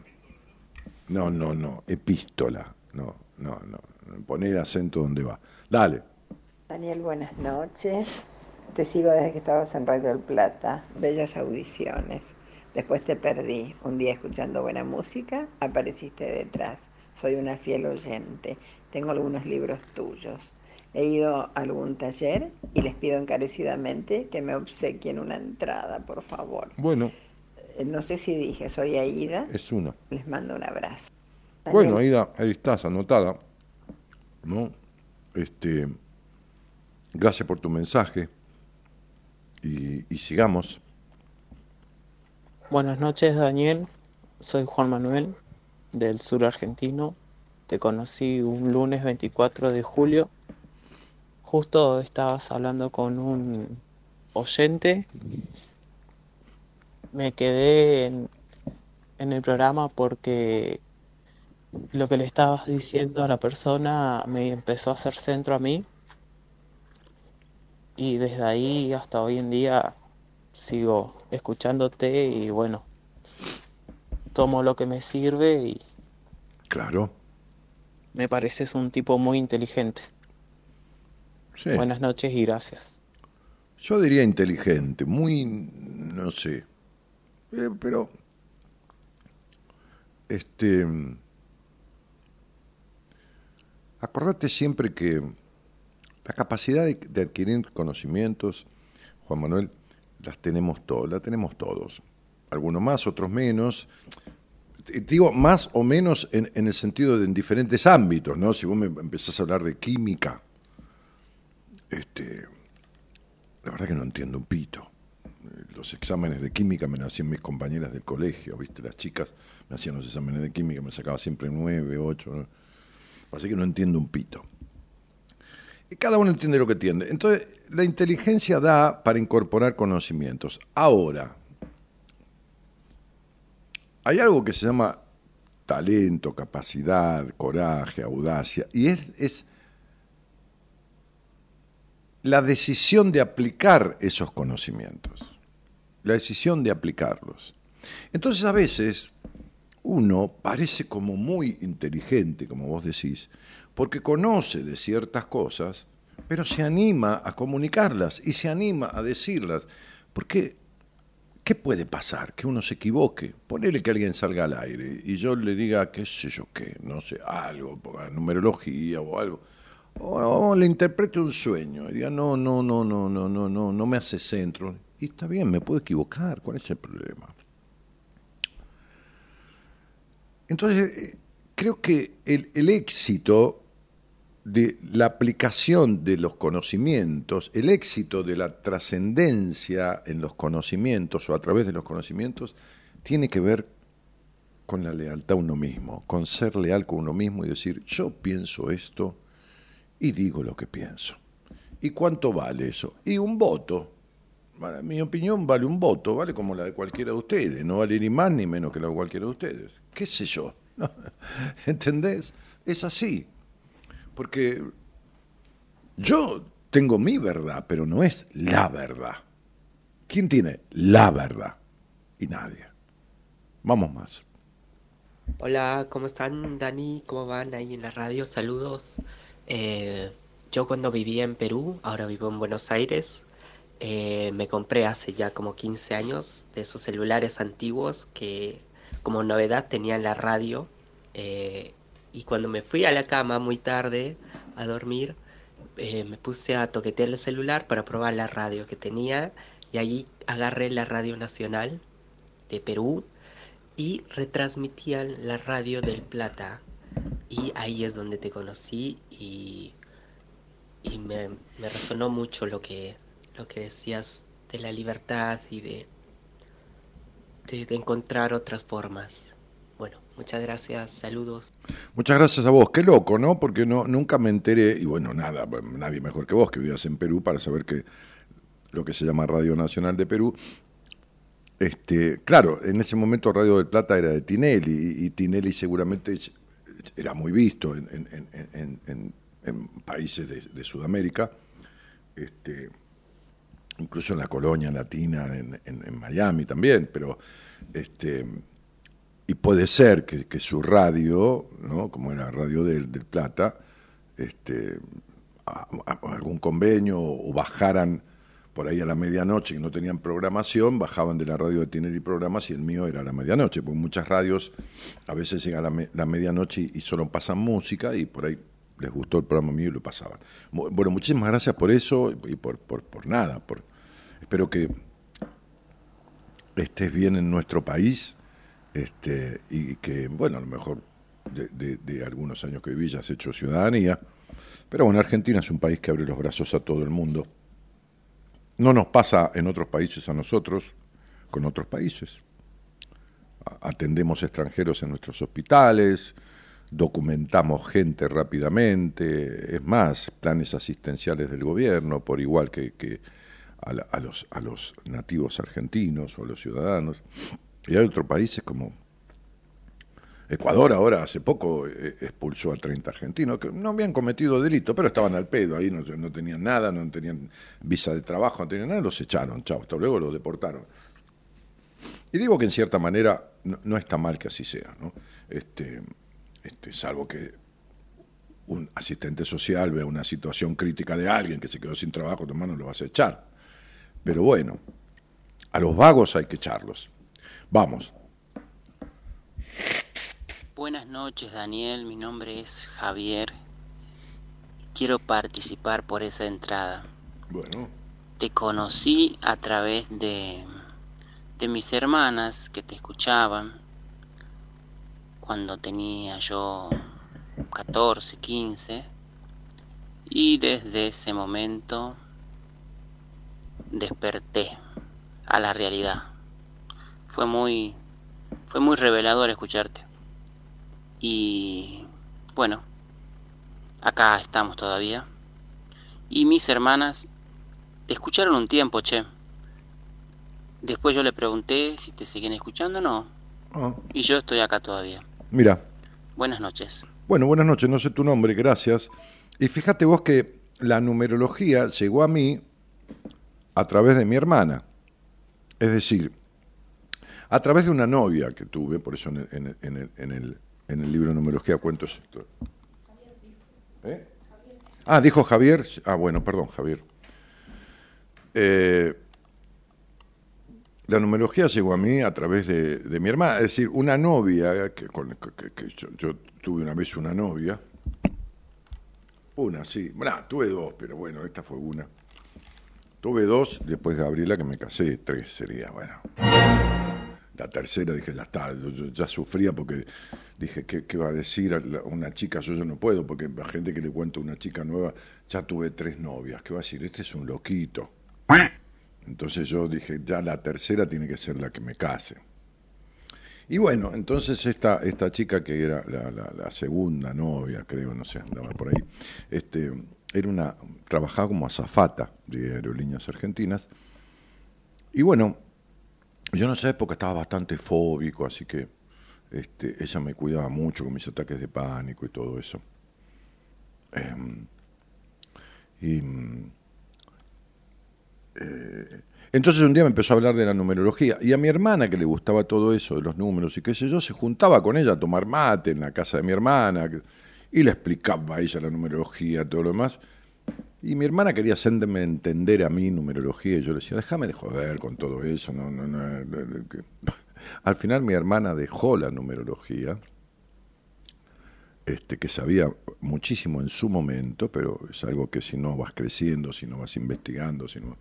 No, no, no, epístola, no, no, no, poné el acento donde va. Dale. Daniel, buenas noches. Te sigo desde que estabas en Radio del Plata. Bellas audiciones. Después te perdí. Un día escuchando buena música, apareciste detrás. Soy una fiel oyente. Tengo algunos libros tuyos. He ido a algún taller y les pido encarecidamente que me obsequien una entrada, por favor. Bueno, Eh, No sé si dije, soy Aida. es uno. Les mando un abrazo. Bueno, Aida, ahí estás, anotada. ¿No? Este, gracias por tu mensaje. Y, y sigamos. Buenas noches, Daniel. Soy Juan Manuel, del sur argentino. Te conocí un lunes 24 de julio. Justo estabas hablando con un oyente. Me quedé en, en el programa porque lo que le estabas diciendo a la persona me empezó a hacer centro a mí. Y desde ahí hasta hoy en día sigo escuchándote y bueno, tomo lo que me sirve y Claro. me pareces un tipo muy inteligente. Sí. Buenas noches y gracias. Yo diría inteligente, muy, no sé. Eh, pero, este, acordate siempre que la capacidad de, de adquirir conocimientos, Juan Manuel, las tenemos todos, la tenemos todos. Algunos más, otros menos. Digo más o menos en, en el sentido de en diferentes ámbitos, ¿no? Si vos me empezás a hablar de química, este, la verdad que no entiendo un pito. Los exámenes de química me lo hacían mis compañeras del colegio, ¿viste? Las chicas me hacían los exámenes de química, me sacaba siempre nueve, ocho. Así que no entiendo un pito. Y cada uno entiende lo que entiende. Entonces, la inteligencia da para incorporar conocimientos. Ahora, hay algo que se llama talento, capacidad, coraje, audacia. Y es la decisión de aplicar esos conocimientos, la decisión de aplicarlos. Entonces a veces uno parece como muy inteligente, como vos decís, porque conoce de ciertas cosas, pero se anima a comunicarlas y se anima a decirlas. Porque, ¿qué puede pasar? Que uno se equivoque. Ponele que alguien salga al aire y yo le diga, qué sé yo qué, no sé, algo, numerología o algo. O, le interprete un sueño y diga, no, no, no, no, no, no, no, no me hace centro. Y está bien, me puedo equivocar, ¿cuál es el problema? Entonces, eh, creo que el, el éxito de la aplicación de los conocimientos, el éxito de la trascendencia en los conocimientos o a través de los conocimientos, tiene que ver con la lealtad a uno mismo, con ser leal con uno mismo y decir, yo pienso esto y digo lo que pienso. ¿Y cuánto vale eso? Y un voto. mi opinión vale un voto, vale como la de cualquiera de ustedes, no vale ni más ni menos que la de cualquiera de ustedes. ¿Qué sé yo? ¿Entendés? Es así. Porque yo tengo mi verdad, pero no es la verdad. ¿Quién tiene la verdad? Y nadie. Vamos más. Hola, ¿cómo están Dani? ¿Cómo van ahí en la radio? Saludos. Eh, yo cuando vivía en Perú, ahora vivo en Buenos Aires, eh, me compré hace ya como 15 años de esos celulares antiguos que como novedad tenían la radio eh, y cuando me fui a la cama muy tarde a dormir, me puse a toquetear el celular para probar la radio que tenía y allí agarré la radio nacional de Perú y retransmitían la radio del Plata y ahí es donde te conocí y, y me, me, resonó mucho lo que, lo que decías de la libertad y de, de, encontrar otras formas. Muchas gracias, saludos. Muchas gracias a vos, qué loco, ¿no? Porque no, nunca me enteré, y bueno, nada, nadie mejor que vos que vivías en Perú para saber que lo que se llama Radio Nacional de Perú, este, claro, en ese momento Radio del Plata era de Tinelli, y, Tinelli seguramente era muy visto en, países de, Sudamérica, este, incluso en la colonia latina, en, Miami también, pero este y puede ser que, su radio, ¿no? como era Radio del, del Plata, este, algún convenio o, bajaran por ahí a la medianoche y no tenían programación, bajaban de la radio de Tinelli programas y el mío era a la medianoche, porque muchas radios a veces llega la, la medianoche y, solo pasan música y por ahí les gustó el programa mío y lo pasaban. Bueno, muchísimas gracias por eso y por, por, nada. Por, espero que estés bien en nuestro país este, y que, bueno, a lo mejor de, algunos años que viví ya has hecho ciudadanía, pero bueno, Argentina es un país que abre los brazos a todo el mundo. No nos pasa en otros países a nosotros, con otros países. Atendemos extranjeros en nuestros hospitales, documentamos gente rápidamente, es más, planes asistenciales del gobierno, por igual que, que a, los, a los nativos argentinos o a los ciudadanos. Y hay otros países como Ecuador ahora hace poco eh, expulsó a 30 argentinos que no habían cometido delito, pero estaban al pedo, ahí no, tenían nada, no tenían visa de trabajo, no tenían nada, los echaron, chao, hasta luego los deportaron. Y digo que en cierta manera no, está mal que así sea, ¿no? Este, este, salvo que un asistente social vea una situación crítica de alguien que se quedó sin trabajo, tu hermano lo vas a echar. Pero bueno, a los vagos hay que echarlos. Vamos. Buenas noches Daniel, mi nombre es Javier. Quiero participar por esa entrada. Bueno. Te conocí a través de, de mis hermanas que te escuchaban cuando tenía yo 14, 15 y desde ese momento desperté a la realidad fue muy fue muy revelador escucharte. Y bueno, acá estamos todavía. Y mis hermanas te escucharon un tiempo, che. Después yo le pregunté si te siguen escuchando o no. Ah. Y yo estoy acá todavía. Mira, Buenas noches. bueno, buenas noches, no sé tu nombre, gracias. Y fíjate vos que la numerología llegó a mí a través de mi hermana. Es decir, a través de una novia que tuve, por eso en el, en el- en el- en el- libro de numerología cuento esto. ¿Eh? Ah, dijo Javier. Ah, bueno, perdón, Javier. Eh, la numerología llegó a mí a través de, mi hermana, es decir, una novia, que, yo tuve una vez una novia, una, sí, bueno, tuve dos, pero bueno, esta fue una. Tuve dos, después Gabriela que me casé, tres sería, bueno. La tercera dije, ya está, yo, ya sufría porque dije, ¿qué, va a decir una chica? Yo, no puedo, porque la gente que le cuento a una chica nueva, ya tuve tres novias, ¿qué va a decir? Este es un loquito. Entonces yo dije, ya la tercera tiene que ser la que me case. Y bueno, entonces esta, esta chica que era la, la- la segunda novia, creo, no sé, andaba por ahí, este, era una, trabajaba como azafata de aerolíneas argentinas. Y bueno, yo en esa época estaba bastante fóbico, así que este, ella me cuidaba mucho con mis ataques de pánico y todo eso. Em, y mm, eh, entonces un día me empezó a hablar de la numerología y a mi hermana que le gustaba todo eso de los números y qué sé yo, se juntaba con ella a tomar mate en la casa de mi hermana y le explicaba a ella la numerología, todo lo demás. Y mi hermana quería hacerme entender a mí numerología y yo le decía, déjame de joder con todo eso. No, no, no, no, no, que-". Al final mi hermana dejó la numerología, este, que sabía muchísimo en su momento, pero es algo que si no vas creciendo, si no vas investigando, si no...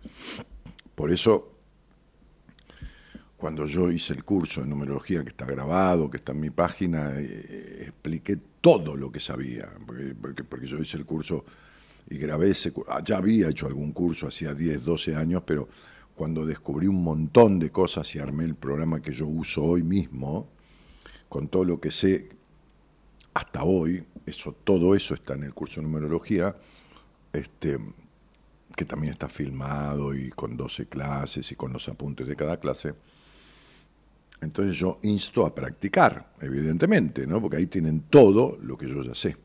Por eso, cuando yo hice el curso de numerología que está grabado, que está en mi página, eh, expliqué todo lo que sabía, porque, porque yo hice el curso y grabé ese curso. Ya había hecho algún curso hacía 10, 12 años, pero cuando descubrí un montón de cosas y armé el programa que yo uso hoy mismo, con todo lo que sé hasta hoy, eso, todo eso está en el curso de numerología, este, que también está filmado y con 12 clases y con los apuntes de cada clase. Entonces yo insto a practicar, evidentemente, ¿no? porque ahí tienen todo lo que yo ya sé.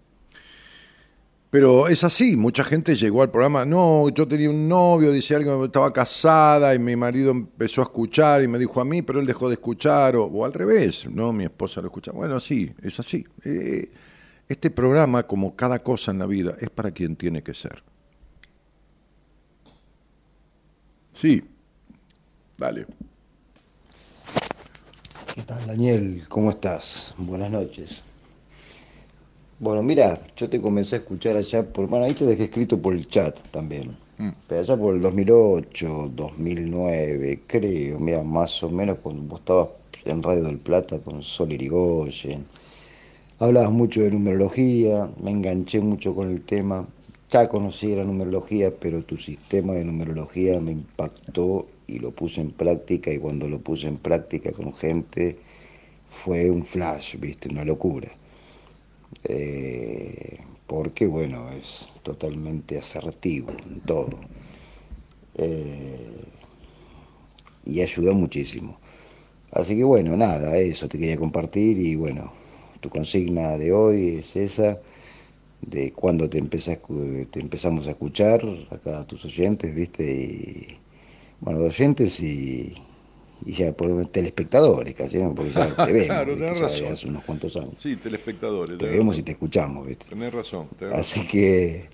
Pero es así, mucha gente llegó al programa, no, yo tenía un novio, dice alguien, estaba casada y mi marido empezó a escuchar y me dijo a mí, pero él dejó de escuchar, o, o al revés, no, mi esposa lo escucha. Bueno, sí, es así. Eh, este programa, como cada cosa en la vida, es para quien tiene que ser. Sí, dale. ¿Qué tal, Daniel? ¿Cómo estás? Buenas noches. Bueno, mira, yo te comencé a escuchar allá por. Bueno, ahí te dejé escrito por el chat también. Mm. Pero allá por el 2008, 2009, creo, mira, más o menos cuando vos estabas en Radio del Plata con Sol Irigoyen. Hablabas mucho de numerología, me enganché mucho con el tema. Ya conocía la numerología, pero tu sistema de numerología me impactó y lo puse en práctica. Y cuando lo puse en práctica con gente, fue un flash, ¿viste? Una locura. Eh, porque, bueno, es totalmente asertivo en todo. Eh, y ayudó muchísimo. Así que, bueno, nada, eso te quería compartir. Y bueno, tu consigna de hoy es esa de cuando te, empezás, te empezamos a escuchar acá a tus oyentes, ¿viste? Y, bueno, oyentes y, y ya por telespectadores casi, ¿no? Porque ya te vemos, Claro, tenés Ya razón. hace unos cuantos años. Sí, telespectadores. Te vemos razón. y te escuchamos, ¿viste? Tenés razón. tenés Así razón. que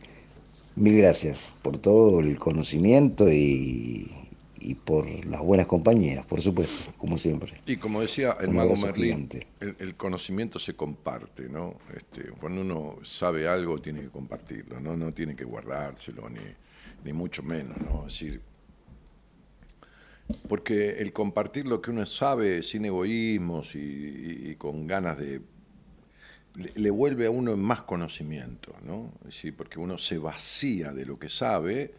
mil gracias por todo el conocimiento y, y por las buenas compañías, por supuesto, como siempre. Y como decía el Un mago Merlín, el conocimiento se comparte, ¿no? Este, cuando uno sabe algo tiene que compartirlo, ¿no? No tiene que guardárselo, ni, ni mucho menos, ¿no? Es decir, porque el compartir lo que uno sabe sin egoísmos y, con ganas de... Le, vuelve a uno más conocimiento, ¿no? Decir, porque uno se vacía de lo que sabe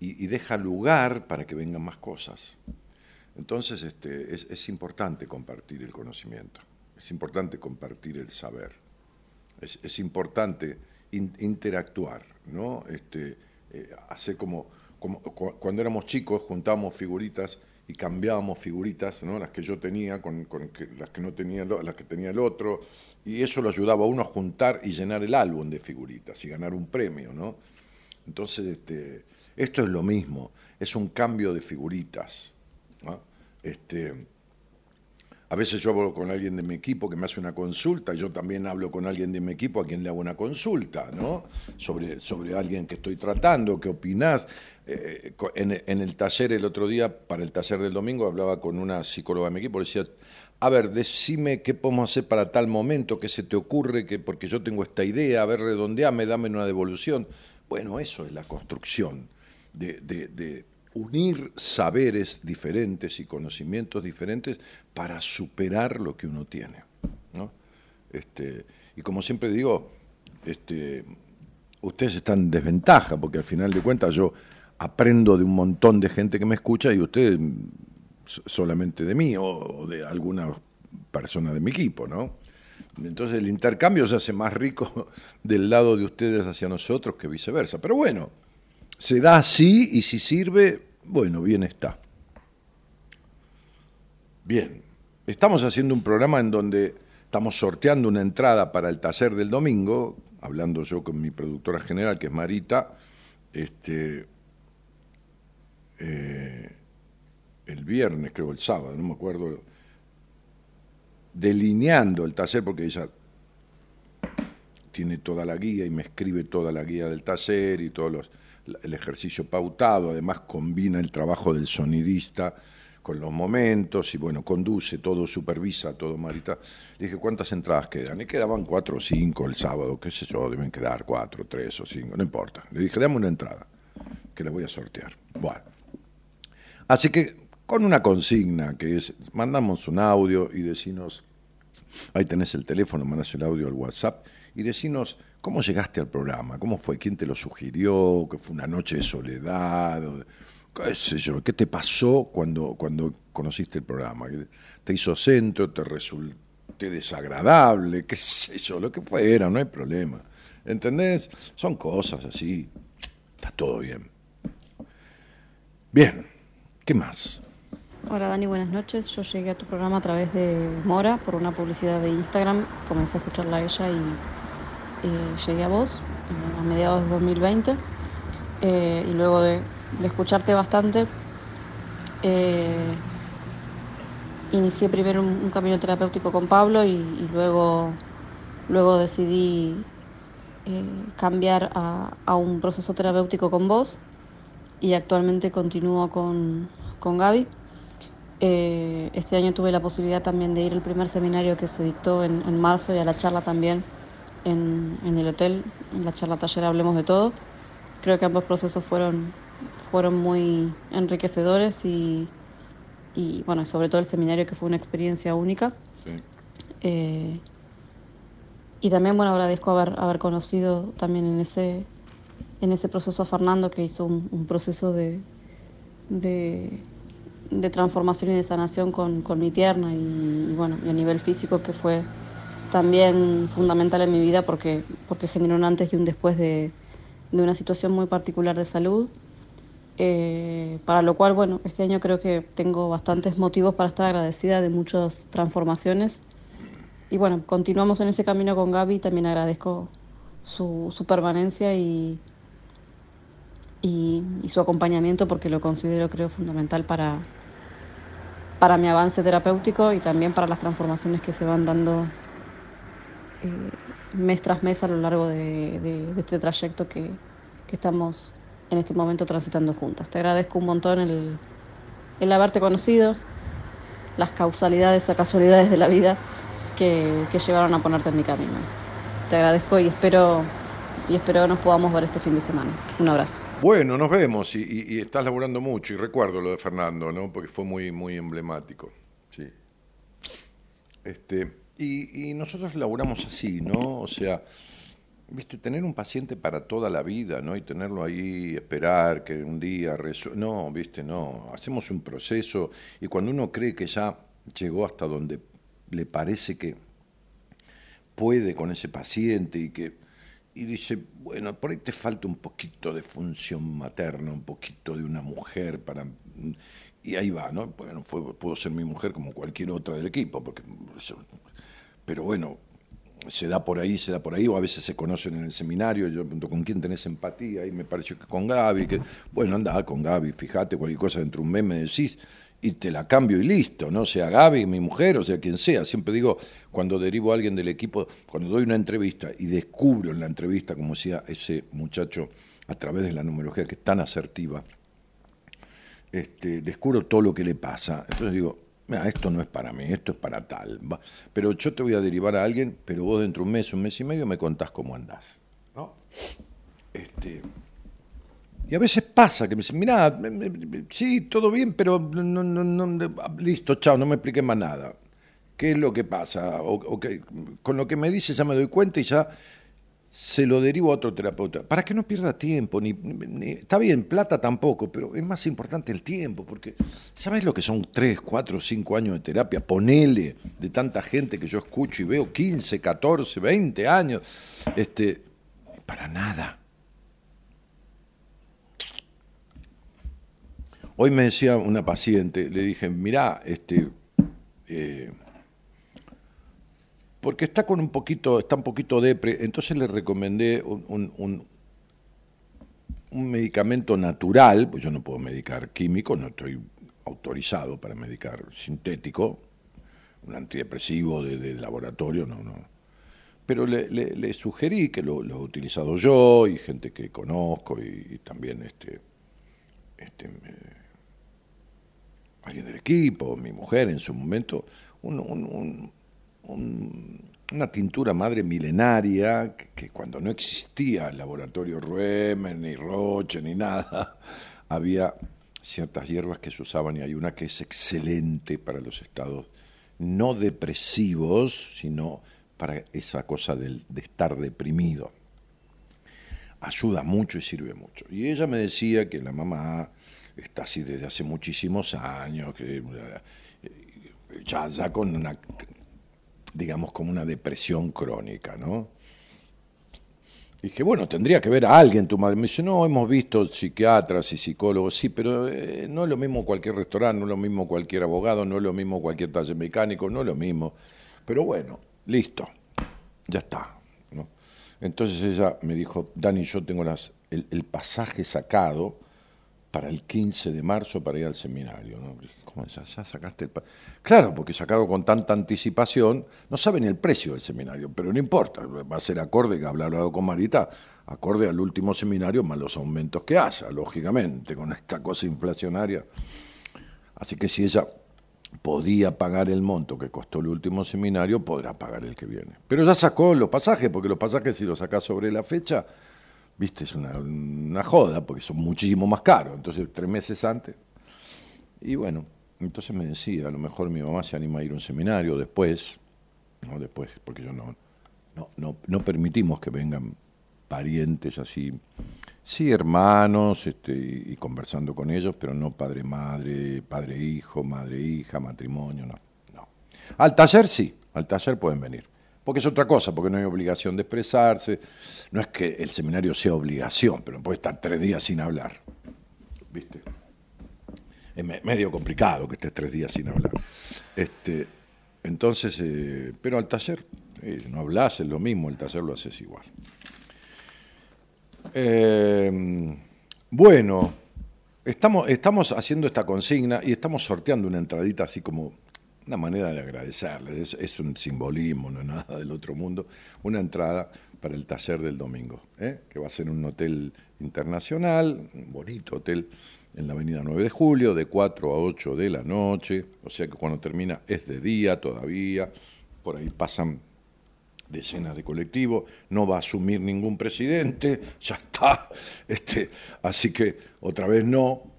y, deja lugar para que vengan más cosas. Entonces este, es, importante compartir el conocimiento, es importante compartir el saber, es, importante in- interactuar, ¿no? Este, eh, como, como- cu- cuando éramos chicos juntábamos figuritas y cambiábamos figuritas, ¿no? las que yo tenía con, que- las que no tenía las que tenía el otro, y eso lo ayudaba a uno a juntar y llenar el álbum de figuritas y ganar un premio, ¿no? Entonces, este, esto es lo mismo, es un cambio de figuritas. ¿no? Este, a veces yo hablo con alguien de mi equipo que me hace una consulta, y yo también hablo con alguien de mi equipo a quien le hago una consulta, ¿no? Sobre, sobre alguien que estoy tratando, qué opinás. Eh, co- en, el taller el otro día, para el taller del domingo, hablaba con una psicóloga de mi equipo, le decía, a ver, decime qué podemos hacer para tal momento, qué se te ocurre, que, porque yo tengo esta idea, a ver, redondeame, dame una devolución. Bueno, eso es la construcción de unir saberes diferentes y conocimientos diferentes para superar lo que uno tiene. ¿no? Este, y como siempre digo, este, ustedes están en desventaja, porque al final de cuentas yo aprendo de un montón de gente que me escucha y so- solamente de mí o de alguna persona de mi equipo, ¿no? Entonces el intercambio se hace más rico del lado de ustedes hacia nosotros que viceversa. Pero bueno, se da así y si sirve, bueno, bien está. Bien, estamos haciendo un programa en donde estamos sorteando una entrada para el taller del domingo, hablando yo con mi productora general, que es Marita, este, eh, el viernes, creo, el sábado, no me acuerdo, delineando el taller, porque ella tiene toda la guía y me escribe toda la guía del taller y todo los, el ejercicio pautado, además combina el trabajo del sonidista con los momentos y bueno, conduce todo, supervisa todo, Marita. Le dije, ¿cuántas entradas quedan? Y quedaban cuatro o cinco el sábado, qué sé yo, deben quedar cuatro, tres o cinco, no importa. Le dije, dame una entrada, que la voy a sortear. Bueno. Así que con una consigna que es, mandamos un audio y decinos, ahí tenés el teléfono, mandás el audio al WhatsApp y decinos cómo llegaste al programa, cómo fue, quién te lo sugirió, que fue una noche de soledad, qué sé yo, qué te pasó cuando, cuando conociste el programa, ¿Qué te hizo centro, te resulté desagradable, qué sé yo, lo que fuera, no hay problema. ¿Entendés? Son cosas así, está todo bien. Bien, ¿qué más? Hola Dani, buenas noches. Yo llegué a tu programa a través de Mora por una publicidad de Instagram. Comencé a escucharla a ella y eh, llegué a vos eh, a mediados de 2020. Eh, y luego de, escucharte bastante, eh, inicié primero un, camino terapéutico con Pablo y, luego, luego decidí cambiar a un proceso terapéutico con vos y actualmente continúo con, con Gaby. Eh, este año tuve la posibilidad también de ir al primer seminario que se dictó en, en marzo y a la charla también en, en el hotel, en la charla taller Hablemos de Todo. Creo que ambos procesos fueron, fueron muy enriquecedores y, y, bueno, sobre todo el seminario que fue una experiencia única. Eh, y también bueno, agradezco haber, haber conocido también en ese, en ese proceso a Fernando que hizo un, un proceso de, de, de transformación y de sanación con, con mi pierna y, y bueno, y a nivel físico que fue también fundamental en mi vida porque, porque generó un antes y un después de, de una situación muy particular de salud. Eh, para lo cual, bueno, este año creo que tengo bastantes motivos para estar agradecida de muchas transformaciones. Y bueno, continuamos en ese camino con Gaby, también agradezco su, su permanencia y, y, y su acompañamiento porque lo considero, creo, fundamental para, para mi avance terapéutico y también para las transformaciones que se van dando eh, mes tras mes a lo largo de, de- de este trayecto que, que estamos en este momento transitando juntas. Te agradezco un montón el, el haberte conocido, las causalidades o casualidades de la vida que, que llevaron a ponerte en mi camino. Te agradezco y espero, y espero que nos podamos ver este fin de semana. Un abrazo. Bueno, nos vemos y, estás laburando mucho y recuerdo lo de Fernando, ¿no? Porque fue muy, muy emblemático. Sí. Este, y, nosotros laburamos así, ¿no? O sea, viste, tener un paciente para toda la vida, ¿no? Y tenerlo ahí, esperar que un día resu- No, viste, no. Hacemos un proceso y cuando uno cree que ya llegó hasta donde le parece que puede con ese paciente y que, y dice, bueno, por ahí te falta un poquito de función materna, un poquito de una mujer para... Y ahí va, ¿no? Bueno, fue, puedo ser mi mujer como cualquier otra del equipo, porque... Pero bueno, se da por ahí, se da por ahí, o a veces se conocen en el seminario, yo pregunto, ¿con quién tenés empatía? Y me pareció que con Gaby, que, bueno, anda con Gaby, fíjate, cualquier cosa dentro de un mes me decís, y te la cambio y listo, ¿no? Sea Gaby, mi mujer, o sea quien sea. Siempre digo, cuando derivo a alguien del equipo, cuando doy una entrevista y descubro en la entrevista, como decía ese muchacho, a través de la numerología que es tan asertiva, este, descubro todo lo que le pasa. Entonces digo, mira, esto no es para mí, esto es para tal. Pero yo te voy a derivar a alguien, pero vos dentro de un mes, un mes y medio me contás cómo andás. ¿no? Este, y a veces pasa que me dicen, mirá, sí, todo bien, pero no, no, no, listo, chao, no me expliques más nada. ¿Qué es lo que pasa? O, con lo que me dice ya me doy cuenta y ya se lo derivo a otro terapeuta. Para que no pierda tiempo, ni, está bien, plata tampoco, pero es más importante el tiempo, porque ¿sabes lo que son 3, 4, 5 años de terapia? Ponele de tanta gente que yo escucho y veo 15, 14, 20 años. Este, para nada Hoy me decía una paciente, le dije, mirá, este, eh, porque está con un poquito, está un poquito depre, entonces le recomendé un, un, medicamento natural, pues yo no puedo medicar químico, no estoy autorizado para medicar sintético, un antidepresivo de, laboratorio, no, no. Pero le, sugerí que lo, he utilizado yo y gente que conozco y, también este, este alguien del equipo, mi mujer en su momento, una tintura madre milenaria que, cuando no existía el laboratorio Ruemen, ni Roche, ni nada, había ciertas hierbas que se usaban y hay una que es excelente para los estados no depresivos, sino para esa cosa de estar deprimido. Ayuda mucho y sirve mucho. Y ella me decía que la mamá está así desde hace muchísimos años, que eh, ya, con una, digamos, como una depresión crónica, ¿no? Dije, bueno, tendría que ver a alguien, tu madre. Me dice, no, hemos visto psiquiatras y psicólogos, sí, pero eh, no es lo mismo cualquier restaurante, no es lo mismo cualquier abogado, no es lo mismo cualquier taller mecánico, no es lo mismo. Pero bueno, listo, ya está. Entonces ella me dijo, Dani, yo tengo el pasaje sacado para el 15 de marzo para ir al seminario. ¿no? ¿Cómo ya, sacaste el Claro, porque sacado con tanta anticipación, no sabe ni el precio del seminario, pero no importa, va a ser acorde, que habla hablado con Marita, acorde al último seminario más los aumentos que haya, lógicamente, con esta cosa inflacionaria. Así que si ella podía pagar el monto que costó el último seminario, podrá pagar el que viene. Pero ya sacó los pasajes, porque los pasajes si los sacás sobre la fecha, viste, es una, joda, porque son muchísimo más caros. Entonces, tres meses antes. Y bueno, entonces me decía, a lo mejor mi mamá se anima a ir a un seminario después, no después, porque yo no, no, no, no permitimos que vengan parientes así, sí hermanos, este, y, conversando con ellos, pero no padre madre, padre hijo, madre hija, matrimonio, no, no. Al taller sí, al taller pueden venir porque es otra cosa, porque no hay obligación de expresarse. No es que el seminario sea obligación, pero no puede estar tres días sin hablar. ¿Viste? Es medio complicado que estés tres días sin hablar. Este, entonces, eh, pero al taller, eh, no hablas, es lo mismo, el taller lo haces igual. Eh, bueno, estamos, estamos haciendo esta consigna y estamos sorteando una entradita así como una manera de agradecerles, es, un simbolismo, no es nada del otro mundo, una entrada para el taller del domingo, ¿eh? que va a ser un hotel internacional, un bonito hotel en la avenida 9 de julio, de 4 a 8 de la noche, o sea que cuando termina es de día todavía, por ahí pasan decenas de colectivos, no va a asumir ningún presidente, ya está, este, así que otra vez no,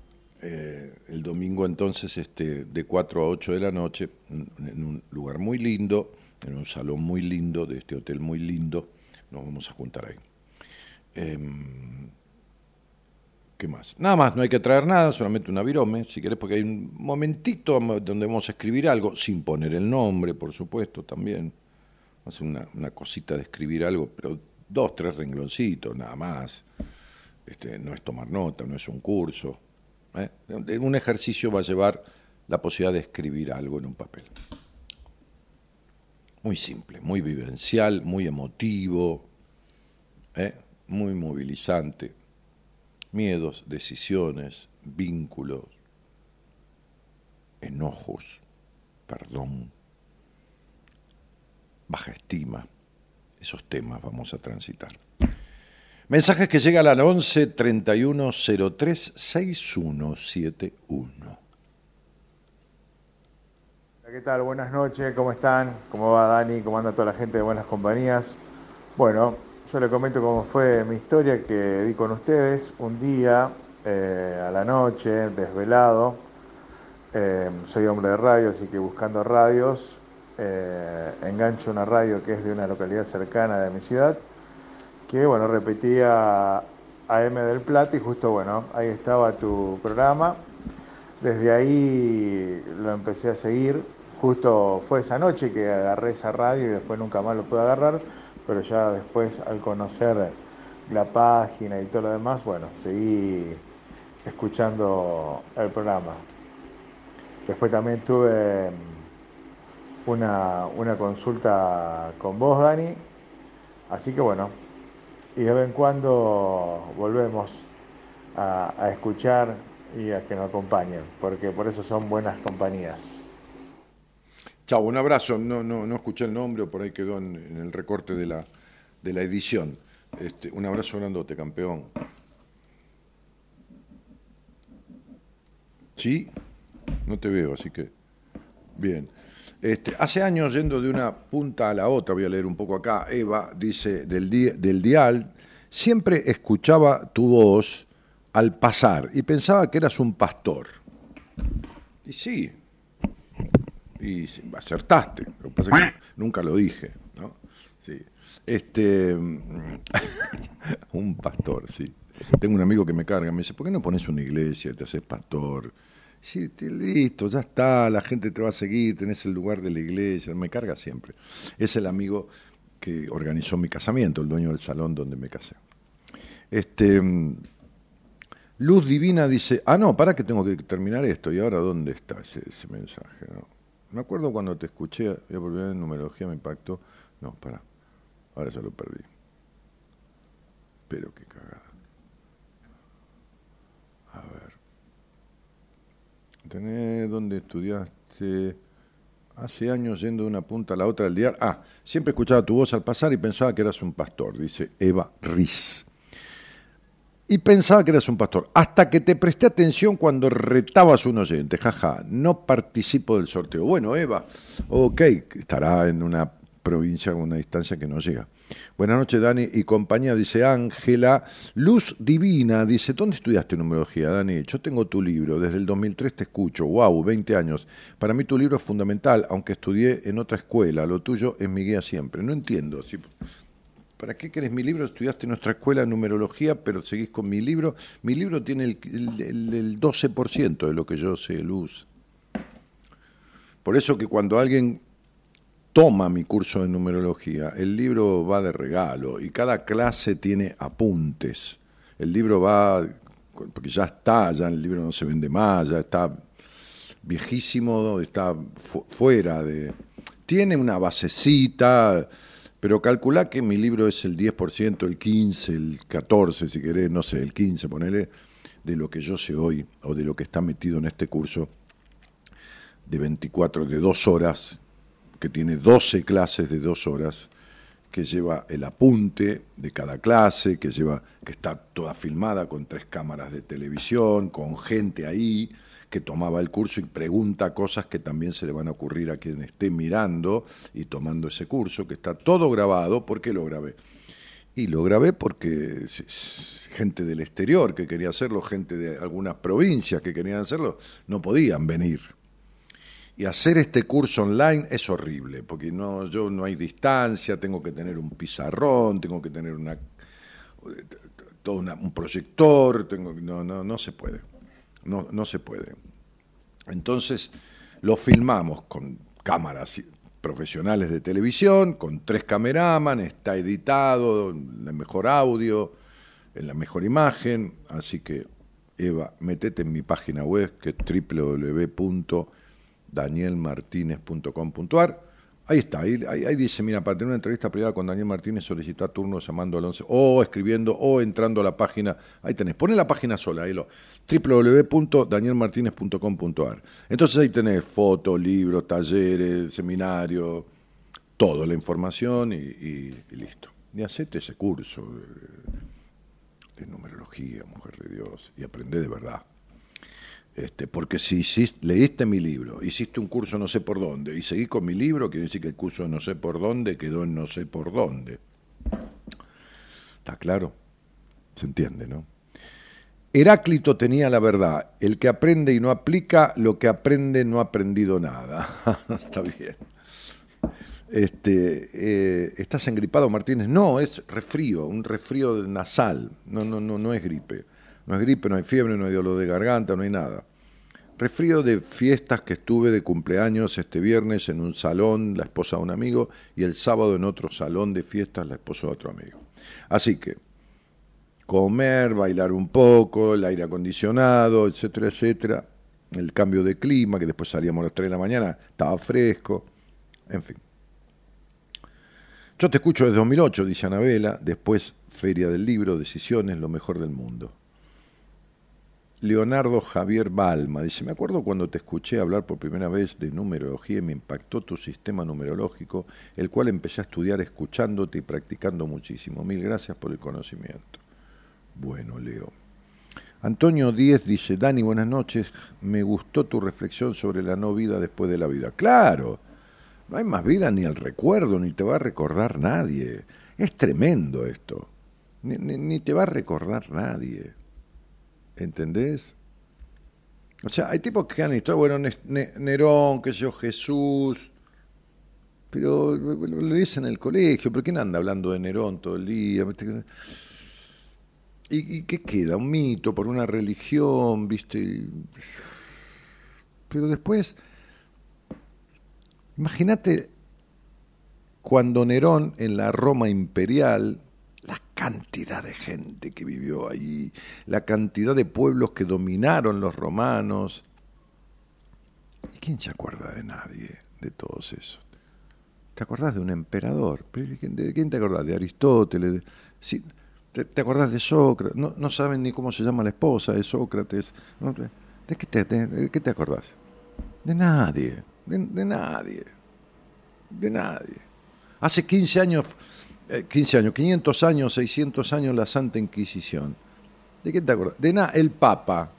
eh, el domingo entonces este, de 4 a 8 de la noche, en un lugar muy lindo, en un salón muy lindo, de este hotel muy lindo, nos vamos a juntar ahí. Em, ¿Qué más? Nada más, no hay que traer nada, solamente una virome, si querés, porque hay un momentito donde vamos a escribir algo, sin poner el nombre, por supuesto, también. Vamos a hacer una, una cosita de escribir algo, pero dos, tres rengloncitos, nada más. Este, no es tomar nota, no es un curso. ¿Eh? Un ejercicio va a llevar la posibilidad de escribir algo en un papel. Muy simple, muy vivencial, muy emotivo, ¿eh? muy movilizante. Miedos, decisiones, vínculos, enojos, perdón, baja estima. Esos temas vamos a transitar. Mensajes que llegan al 11 31 03 6171. ¿Qué tal? Buenas noches, ¿cómo están? ¿Cómo va Dani? ¿Cómo anda toda la gente de Buenas Compañías? Bueno, yo le comento cómo fue mi historia que di con ustedes. Un día, eh, a la noche, desvelado, eh, soy hombre de radio, así que buscando radios, eh, engancho una radio que es de una localidad cercana de mi ciudad, que bueno, repetía AM del Plata y justo bueno, ahí estaba tu programa. Desde ahí lo empecé a seguir. Justo fue esa noche que agarré esa radio y después nunca más lo pude agarrar, pero ya después al conocer la página y todo lo demás, bueno, seguí escuchando el programa. Después también tuve una, una consulta con vos, Dani. Así que bueno, y de vez en cuando volvemos a, escuchar y a que nos acompañen, porque por eso son buenas compañías. Chao, un abrazo. No, no, no escuché el nombre, por ahí quedó en, en el recorte de la, de la edición. Este, un abrazo grandote, campeón. ¿Sí? No te veo, así que. Bien. Este, hace años, yendo de una punta a la otra, voy a leer un poco acá, Eva dice del, del dial, siempre escuchaba tu voz al pasar y pensaba que eras un pastor. Y sí, y acertaste, lo que pasa es que nunca lo dije, ¿no? Sí. Este, un pastor, sí. Tengo un amigo que me carga, me dice, ¿por qué no pones una iglesia te haces pastor? Sí, listo, ya está, la gente te va a seguir, tenés el lugar de la iglesia, me carga siempre. Es el amigo que organizó mi casamiento, el dueño del salón donde me casé. Este, mm, Luz Divina dice, ah, no, para que tengo que terminar esto, y ahora dónde está ese, mensaje, ¿no? Me acuerdo cuando te escuché, voy a volver en numerología, me impactó. No, para, ahora ya lo perdí. Pero qué cagada. A ver. ¿Tenés dónde estudiaste? Hace años yendo de una punta a la otra del diario. Ah, siempre escuchaba tu voz al pasar y pensaba que eras un pastor, dice Eva Riz. Y pensaba que eras un pastor, hasta que te presté atención cuando retabas un oyente. Jaja, no participo del sorteo. Bueno, Eva, ok, estará en una provincia con una distancia que no llega. Buenas noches, Dani y compañía, dice Ángela. Luz Divina, dice, ¿dónde estudiaste numerología, Dani? Yo tengo tu libro, desde el 2003 te escucho, wow, 20 años. Para mí tu libro es fundamental, aunque estudié en otra escuela, lo tuyo es mi guía siempre. No entiendo, ¿para qué querés mi libro? Estudiaste en nuestra escuela de numerología, pero seguís con mi libro. Mi libro tiene el- el 12% de lo que yo sé, Luz. Por eso que cuando alguien toma mi curso de numerología, el libro va de regalo y cada clase tiene apuntes. El libro va, porque ya está, ya el libro no se vende más, ya está viejísimo, está fu- fuera de... Tiene una basecita, pero calcula que mi libro es el 10%, el 15%, el 14%, si querés, no sé, el 15%, ponele, de lo que yo sé hoy, o de lo que está metido en este curso de 24, de dos horas, que tiene 12 clases de dos horas, que lleva el apunte de cada clase, que lleva, que está toda filmada con tres cámaras de televisión, con gente ahí que tomaba el curso y pregunta cosas que también se le van a ocurrir a quien esté mirando y tomando ese curso, que está todo grabado. ¿Por qué lo grabé? Y lo grabé porque gente del exterior que quería hacerlo, gente de algunas provincias que querían hacerlo, no podían venir. Y hacer este curso online es horrible, porque no, yo no hay distancia, tengo que tener un pizarrón, tengo que tener un proyector, tengo, no, no, no se puede, no, no se puede. Entonces lo filmamos con cámaras profesionales de televisión, con tres cameraman, está editado, en el mejor audio, en la mejor imagen, así que Eva, metete en mi página web que es www.danielmartinez.com.ar. Ahí está, ahí, ahí, dice, mira, para tener una entrevista privada con Daniel Martínez solicita turno llamando al 11 o escribiendo o entrando a la página, ahí tenés, pone la página sola, ahí lo, www.danielmartinez.com.ar. Entonces ahí tenés fotos, libros, talleres, seminarios, todo, la información y listo. Y hacete ese curso de, de numerología, mujer de Dios, y aprende de verdad. Este, porque si leíste mi libro, hiciste un curso no sé por dónde, y seguí con mi libro, quiere decir que el curso no sé por dónde quedó en no sé por dónde. ¿Está claro? Se entiende, ¿no? Heráclito tenía la verdad. El que aprende y no aplica, lo que aprende no ha aprendido nada. Está bien. Este, eh, ¿Estás engripado, Martínez? No, es resfrío, un resfrío nasal. No, no, no, no es gripe. No es gripe, no hay fiebre, no hay dolor de garganta, no hay nada. Resfrío de fiestas que estuve de cumpleaños este viernes en un salón, la esposa de un amigo, y el sábado en otro salón de fiestas, la esposa de otro amigo. Así que, comer, bailar un poco, el aire acondicionado, etcétera, etcétera, el cambio de clima, que después salíamos a las 3 de la mañana, estaba fresco, en fin. Yo te escucho desde 2008, dice Anabela, después Feria del Libro, Decisiones, lo mejor del mundo. Leonardo Javier Balma dice, me acuerdo cuando te escuché hablar por primera vez de numerología y me impactó tu sistema numerológico, el cual empecé a estudiar escuchándote y practicando muchísimo. Mil gracias por el conocimiento. Bueno, Leo. Antonio Díez dice, Dani, buenas noches, me gustó tu reflexión sobre la no vida después de la vida. Claro, no hay más vida ni el recuerdo, ni te va a recordar nadie. Es tremendo esto. Ni, ni- ni te va a recordar nadie. ¿Entendés? O sea, hay tipos que han historia, bueno, Ne- Ne- Nerón, que yo, Jesús, pero lo, lees en el colegio, ¿por quién anda hablando de Nerón todo el día? ¿Y, y qué queda? Un mito por una religión, ¿viste? Pero después, imagínate cuando Nerón en la Roma imperial, la cantidad de gente que vivió ahí, la cantidad de pueblos que dominaron los romanos. ¿Y quién se acuerda de nadie de todos esos? ¿Te acordás de un emperador? ¿Pero ¿De quién- te acordás? ¿De Aristóteles? ¿te, acordás de Sócrates? No, no saben ni cómo se llama la esposa de Sócrates. ¿De, qué te, de- de acordás? De nadie, de, de nadie, de nadie. Hace 15 años, eh, 15 años, 500 años, 600 años la Santa Inquisición. ¿De qué te acordás? De nada, el Papa.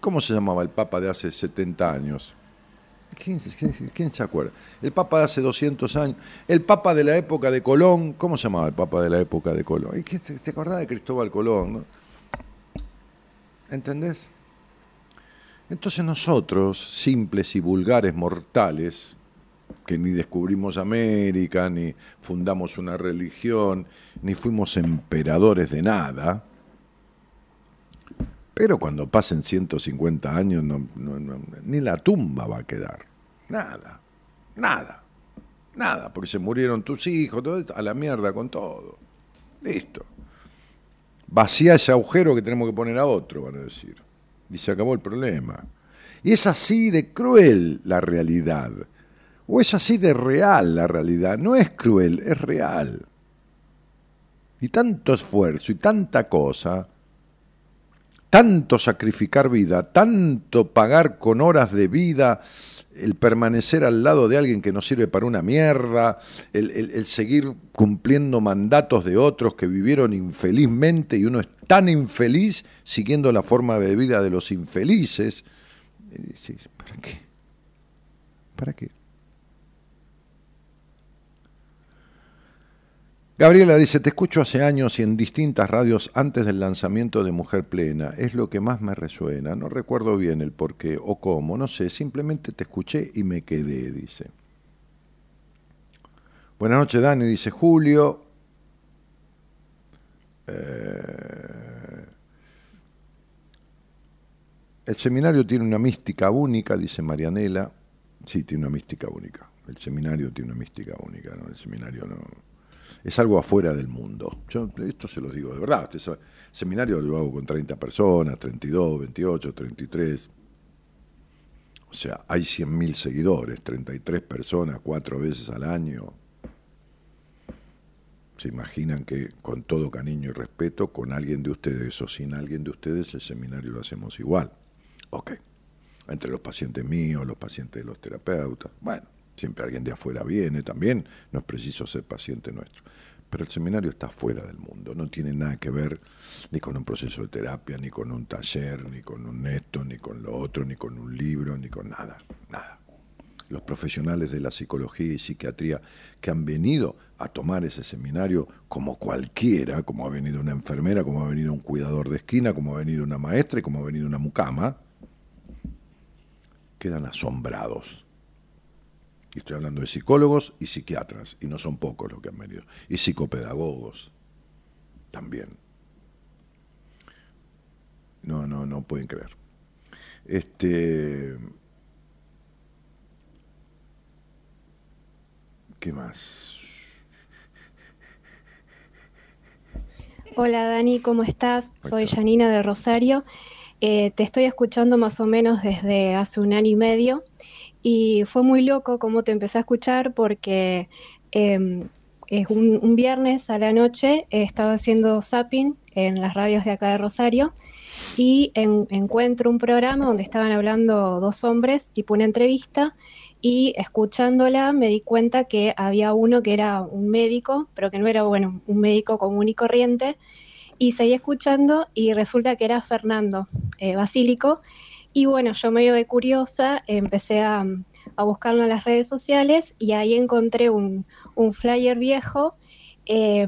¿Cómo se llamaba el Papa de hace 70 años? ¿Quién, se- acuerda? El Papa de hace 200 años. El Papa de la época de Colón. ¿Cómo se llamaba el Papa de la época de Colón? ¿Y qué ¿Te, te acordás de Cristóbal Colón? no? ¿Entendés? Entonces nosotros, simples y vulgares mortales, que ni descubrimos América, ni fundamos una religión, ni fuimos emperadores de nada, pero cuando pasen 150 años no- ni la tumba va a quedar. Nada, nada, nada, porque se murieron tus hijos, todo esto, a la mierda con todo. Listo. Vacía ese agujero que tenemos que poner a otro, van a decir. Y se acabó el problema. Y es así de cruel la realidad. O es así de real la realidad. No es cruel, es real. Y tanto esfuerzo y tanta cosa, tanto sacrificar vida, tanto pagar con horas de vida, el permanecer al lado de alguien que no sirve para una mierda, el, seguir cumpliendo mandatos de otros que vivieron infelizmente y uno es tan infeliz siguiendo la forma de vida de los infelices. ¿Para qué? ¿Para qué? Gabriela dice, te escucho hace años y en distintas radios antes del lanzamiento de Mujer Plena. Es lo que más me resuena. No recuerdo bien el por qué o cómo, no sé. Simplemente te escuché y me quedé, dice. Buenas noches, Dani, dice Julio. Eh, el seminario tiene una mística única, dice Marianela. Sí, tiene una mística única. El seminario tiene una mística única, ¿no? El seminario no. Es algo afuera del mundo. Yo esto se lo digo de verdad. Este seminario lo hago con 30 personas, 32, 28, 33. O sea, hay 100.000 seguidores, 33 personas, cuatro veces al año. Se imaginan que con todo cariño y respeto, con alguien de ustedes o sin alguien de ustedes, el seminario lo hacemos igual. Ok. Entre los pacientes míos, los pacientes de los terapeutas. Bueno, siempre alguien de afuera viene también. No es preciso ser paciente nuestro. Pero el seminario está fuera del mundo. No tiene nada que ver ni con un proceso de terapia, ni con un taller, ni con un esto, ni con lo otro, ni con un libro, ni con nada. Nada los profesionales de la psicología y psiquiatría que han venido a tomar ese seminario como cualquiera, como ha venido una enfermera, como ha venido un cuidador de esquina, como ha venido una maestra y como ha venido una mucama, quedan asombrados. Y estoy hablando de psicólogos y psiquiatras, y no son pocos los que han venido, y psicopedagogos también. No, no, no pueden creer. Este. ¿Qué más? Hola Dani, ¿cómo estás? Soy Janina de Rosario. Eh, te estoy escuchando más o menos desde hace un año y medio y fue muy loco cómo te empecé a escuchar porque eh, es un, viernes a la noche eh, estaba haciendo zapping en las radios de acá de Rosario y en- encuentro un programa donde estaban hablando dos hombres, tipo una entrevista, y escuchándola me di cuenta que había uno que era un médico, pero que no era, bueno, un médico común y corriente, y seguí escuchando y resulta que era Fernando eh, Basílico, y bueno, yo medio de curiosa empecé a, a buscarlo en las redes sociales y ahí encontré un, un flyer viejo eh,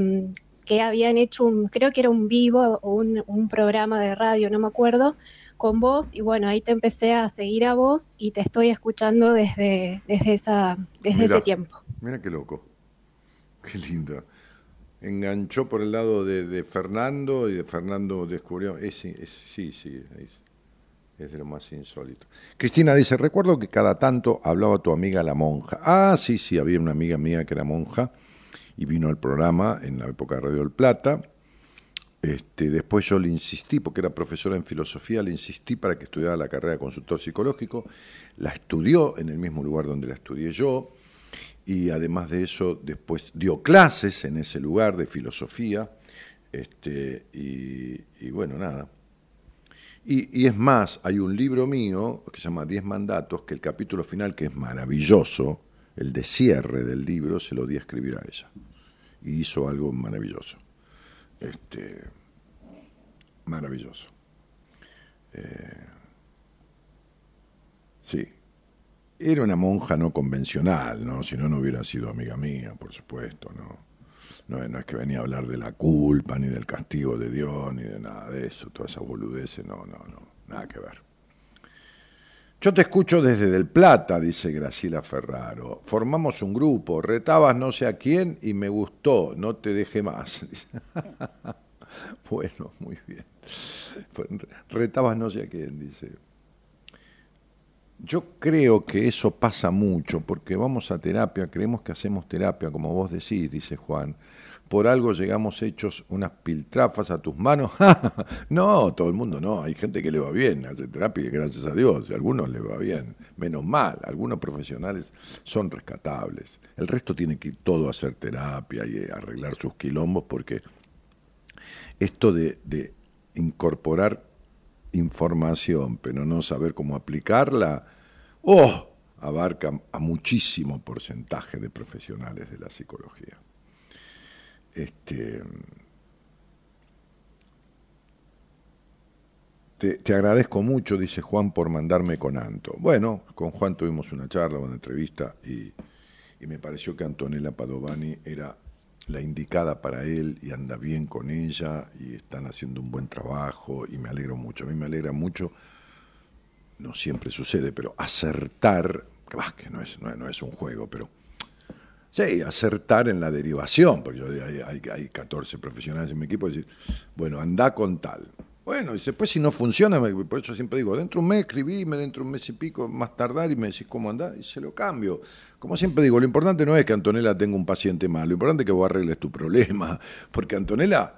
que habían hecho un, creo que era un vivo o un, un programa de radio, no me acuerdo, con vos y bueno, ahí te empecé a seguir a vos y te estoy escuchando desde, desde, esa, desde ese tiempo. Mira qué loco. Qué lindo. Enganchó por el lado de, de Fernando y de Fernando descubrió. es- es- sí, sí, es, es de lo más insólito. Cristina dice: Recuerdo que cada tanto hablaba tu amiga la monja. Ah, sí, sí, había una amiga mía que era monja y vino al programa en la época de Radio del Plata. Este, después yo le insistí, porque era profesora en filosofía, le insistí para que estudiara la carrera de consultor psicológico. La estudió en el mismo lugar donde la estudié yo y además de eso después dio clases en ese lugar de filosofía. Este, y, y bueno, nada. Y, y es más, hay un libro mío que se llama Diez Mandatos, que el capítulo final, que es maravilloso, el de cierre del libro, se lo di a escribir a ella. Y hizo algo maravilloso. Este, maravilloso. Eh, sí. Era una monja no convencional, ¿no? Si no, no hubiera sido amiga mía, por supuesto, ¿no? No, no es que venía a hablar de la culpa, ni del castigo de Dios, ni de nada de eso, todas esas boludeces, no, no, no, nada que ver. Yo te escucho desde Del Plata, dice Graciela Ferraro. Formamos un grupo, retabas no sé a quién y me gustó, no te deje más. bueno, muy bien. Retabas no sé a quién, dice. Yo creo que eso pasa mucho, porque vamos a terapia, creemos que hacemos terapia, como vos decís, dice Juan. Por algo llegamos hechos unas piltrafas a tus manos. no, todo el mundo no. Hay gente que le va bien, hace terapia, gracias a Dios, y a algunos le va bien. Menos mal, algunos profesionales son rescatables. El resto tiene que ir todo a hacer terapia y arreglar sus quilombos, porque esto de, de incorporar información, pero no saber cómo aplicarla, ¡oh! abarca a muchísimo porcentaje de profesionales de la psicología. Este, te, te agradezco mucho, dice Juan, por mandarme con Anto. Bueno, con Juan tuvimos una charla, una entrevista, y, y me pareció que Antonella Padovani era la indicada para él y anda bien con ella y están haciendo un buen trabajo y me alegro mucho. A mí me alegra mucho, no siempre sucede, pero acertar, que, no, es- no es un juego, pero sí, acertar en la derivación, porque yo, hay, hay, hay 14 profesionales en mi equipo, y decir, bueno, anda con tal. Bueno, y después si no funciona, por eso siempre digo, dentro de un mes escribíme, dentro de un mes y pico, más tardar y me decís cómo andás y se lo cambio. Como siempre digo, lo importante no es que Antonella tenga un paciente mal, lo importante es que vos arregles tu problema, porque Antonella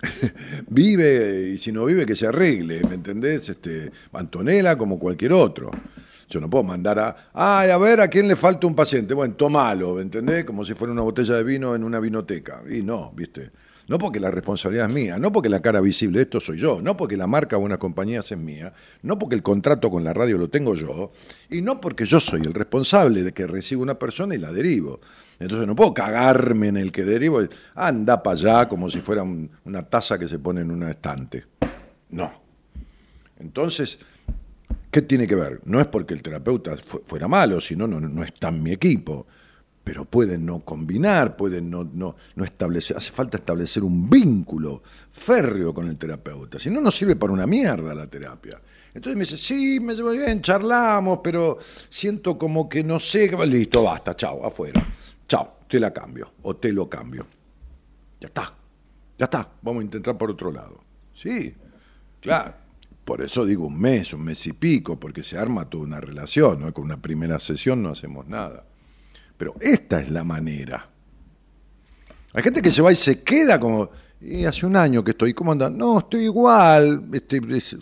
vive y si no vive que se arregle, ¿me entendés? Este, Antonella como cualquier otro. Yo no puedo mandar a, ay, a ver a quién le falta un paciente. Bueno, tomalo, ¿me entendés? Como si fuera una botella de vino en una vinoteca. Y no, ¿viste? No porque la responsabilidad es mía, no porque la cara visible de esto soy yo, no porque la marca o una compañía es mía, no porque el contrato con la radio lo tengo yo, y no porque yo soy el responsable de que recibo una persona y la derivo. Entonces no puedo cagarme en el que derivo, anda para allá como si fuera un- una taza que se pone en una estante. No. Entonces, ¿qué tiene que ver? No es porque el terapeuta fu- fuera malo, sino no, no está en mi equipo. Pero pueden no combinar, pueden no, no, no establecer, hace falta establecer un vínculo férreo con el terapeuta. Si no, no sirve para una mierda la terapia. Entonces me dice, sí, me llevo bien, charlamos, pero siento como que no sé, listo, basta, chao, afuera. Chao, te la cambio o te lo cambio. Ya está, ya está, vamos a intentar por otro lado. Sí, claro. Por eso digo un mes, un mes y pico, porque se arma toda una relación, ¿no? Con una primera sesión no hacemos nada. Pero esta es la manera. Hay gente que se va y se queda como, hace un año que estoy, ¿cómo anda? No, estoy igual. Este, es-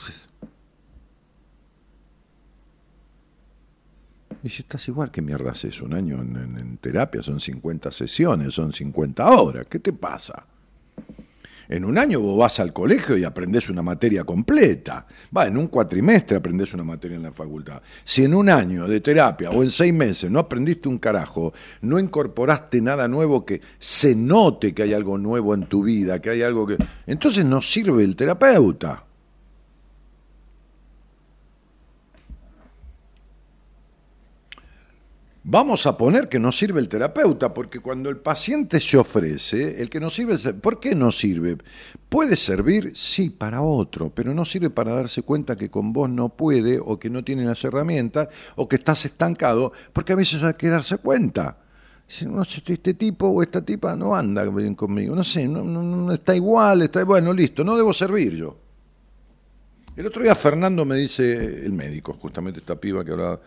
Y si estás igual, ¿qué mierda haces? Un año en terapia son 50 sesiones, son 50 horas. ¿Qué te pasa? En un año vos vas al colegio y aprendés una materia completa. Va, en un cuatrimestre aprendés una materia en la facultad. Si en un año de terapia o en seis meses no aprendiste un carajo, no incorporaste nada nuevo que se note que hay algo nuevo en tu vida, que hay algo que... Entonces no sirve el terapeuta. Vamos a poner que no sirve el terapeuta, porque cuando el paciente se ofrece, el que no sirve, ¿por qué no sirve? Puede servir, sí, para otro, pero no sirve para darse cuenta que con vos no puede, o que no tiene las herramientas, o que estás estancado, porque a veces hay que darse cuenta. No sé, este tipo o esta tipa no anda bien conmigo, no sé, no, no- no está igual, está bueno, listo, no debo servir yo. El otro día Fernando me dice, el médico, justamente esta piba que hablaba,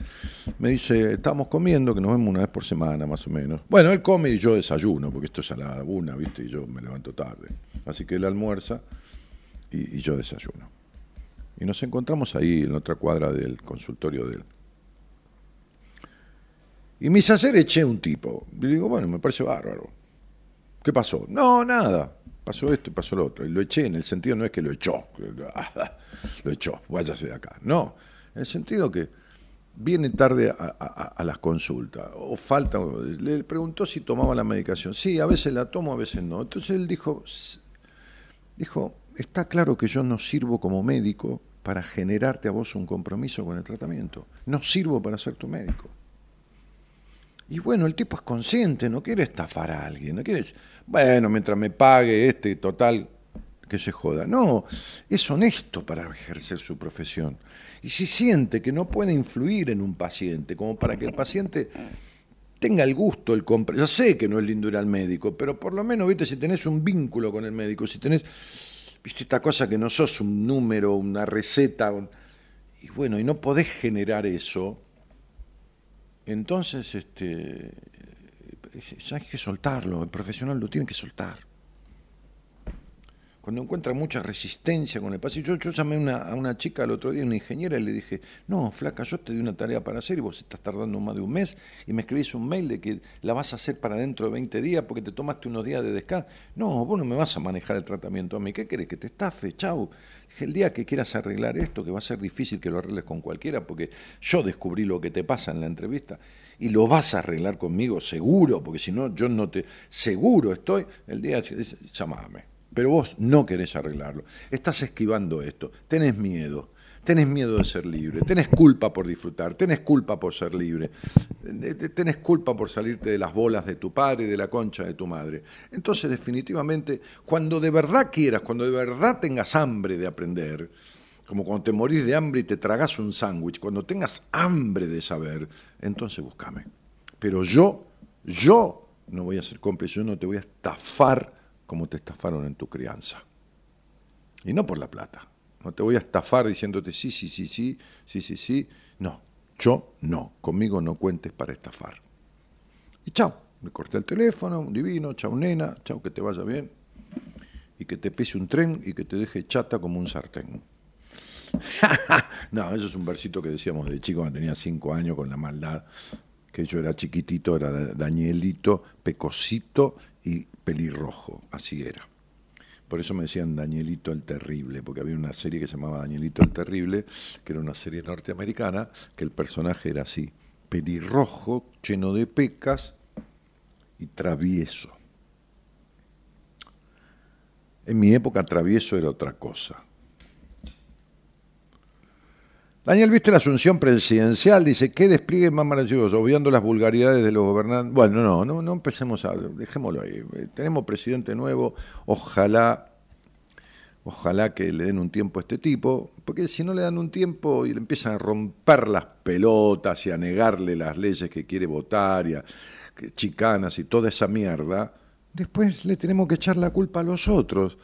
me dice, estamos comiendo, que nos vemos una vez por semana más o menos. Bueno, él come y yo desayuno, porque esto es a la una, ¿viste? Y yo me levanto tarde. Así que él almuerza y, yo desayuno. Y nos encontramos ahí en otra cuadra del consultorio de él. Y me hice hacer, eché un tipo. Y digo, bueno, me parece bárbaro. ¿Qué pasó? No, nada. Pasó esto y pasó lo otro. Y lo eché en el sentido no es que lo echó, lo echó, váyase de acá. No, en el sentido que viene tarde a, las consultas, o falta, le preguntó si tomaba la medicación. Sí, a veces la tomo, a veces no. Entonces él dijo, "S- dijo, está claro que yo no sirvo como médico para generarte a vos un compromiso con el tratamiento. No sirvo para ser tu médico. Y bueno, el tipo es consciente, no quiere estafar a alguien, no quiere, bueno, mientras me pague este, total, que se joda. No, es honesto para ejercer su profesión. Y si siente que no puede influir en un paciente, como para que el paciente tenga el gusto, el compre. Ya sé que no es lindo ir al médico, pero por lo menos, viste, si tenés un vínculo con el médico, si tenés, viste, esta cosa que no sos un número, una receta, y bueno, y no podés generar eso, entonces, este, hay que soltarlo, el profesional lo tiene que soltar. Cuando encuentra mucha resistencia con el paciente, yo, llamé a una, chica el otro día, una ingeniera, y le dije, no, flaca, yo te di una tarea para hacer y vos estás tardando más de un mes y me escribís un mail de que la vas a hacer para dentro de 20 días porque te tomaste unos días de descanso. No, vos no me vas a manejar el tratamiento a mí, ¿qué querés? Que te estafe, chau. El día que quieras arreglar esto, que va a ser difícil que lo arregles con cualquiera, porque yo descubrí lo que te pasa en la entrevista y lo vas a arreglar conmigo, seguro, porque si no, yo no te. Seguro estoy. El día, llamame. Pero vos no querés arreglarlo. Estás esquivando esto. Tenés miedo. Tenés miedo de ser libre. Tenés culpa por disfrutar. Tenés culpa por ser libre. eh, Tenés culpa por salirte de las bolas de tu padre y de la concha de tu madre. Entonces, definitivamente, cuando de verdad quieras, cuando de verdad tengas hambre de aprender, como cuando te morís de hambre y te tragas un sándwich, cuando tengas hambre de saber, entonces búscame. Pero yo, yo no voy a ser cómplice, yo no te voy a estafar como te estafaron en tu crianza. Y no por la plata, No te voy a estafar diciéndote sí, sí, sí, sí, sí, sí, sí. No, yo no. Conmigo no cuentes para estafar. Y chao. Me corté el teléfono, divino, chao nena, chao que te vaya bien. Y que te pese un tren y que te deje chata como un sartén. no, eso es un versito que decíamos de chico cuando tenía cinco años con la maldad, que yo era chiquitito, era Danielito, pecosito y pelirrojo, así era. Por eso me decían Danielito el Terrible, porque había una serie que se llamaba Danielito el Terrible, que era una serie norteamericana, que el personaje era así, pelirrojo, lleno de pecas y travieso. En mi época travieso era otra cosa. Daniel, ¿viste la asunción presidencial? Dice, ¿qué despliegue más maravilloso? Obviando las vulgaridades de los gobernantes. Bueno, no, no, no empecemos a... Dejémoslo ahí. Tenemos presidente nuevo. Ojalá, ojalá que le den un tiempo a este tipo. Porque si no le dan un tiempo y le empiezan a romper las pelotas y a negarle las leyes que quiere votar y a chicanas y toda esa mierda, después le tenemos que echar la culpa a los otros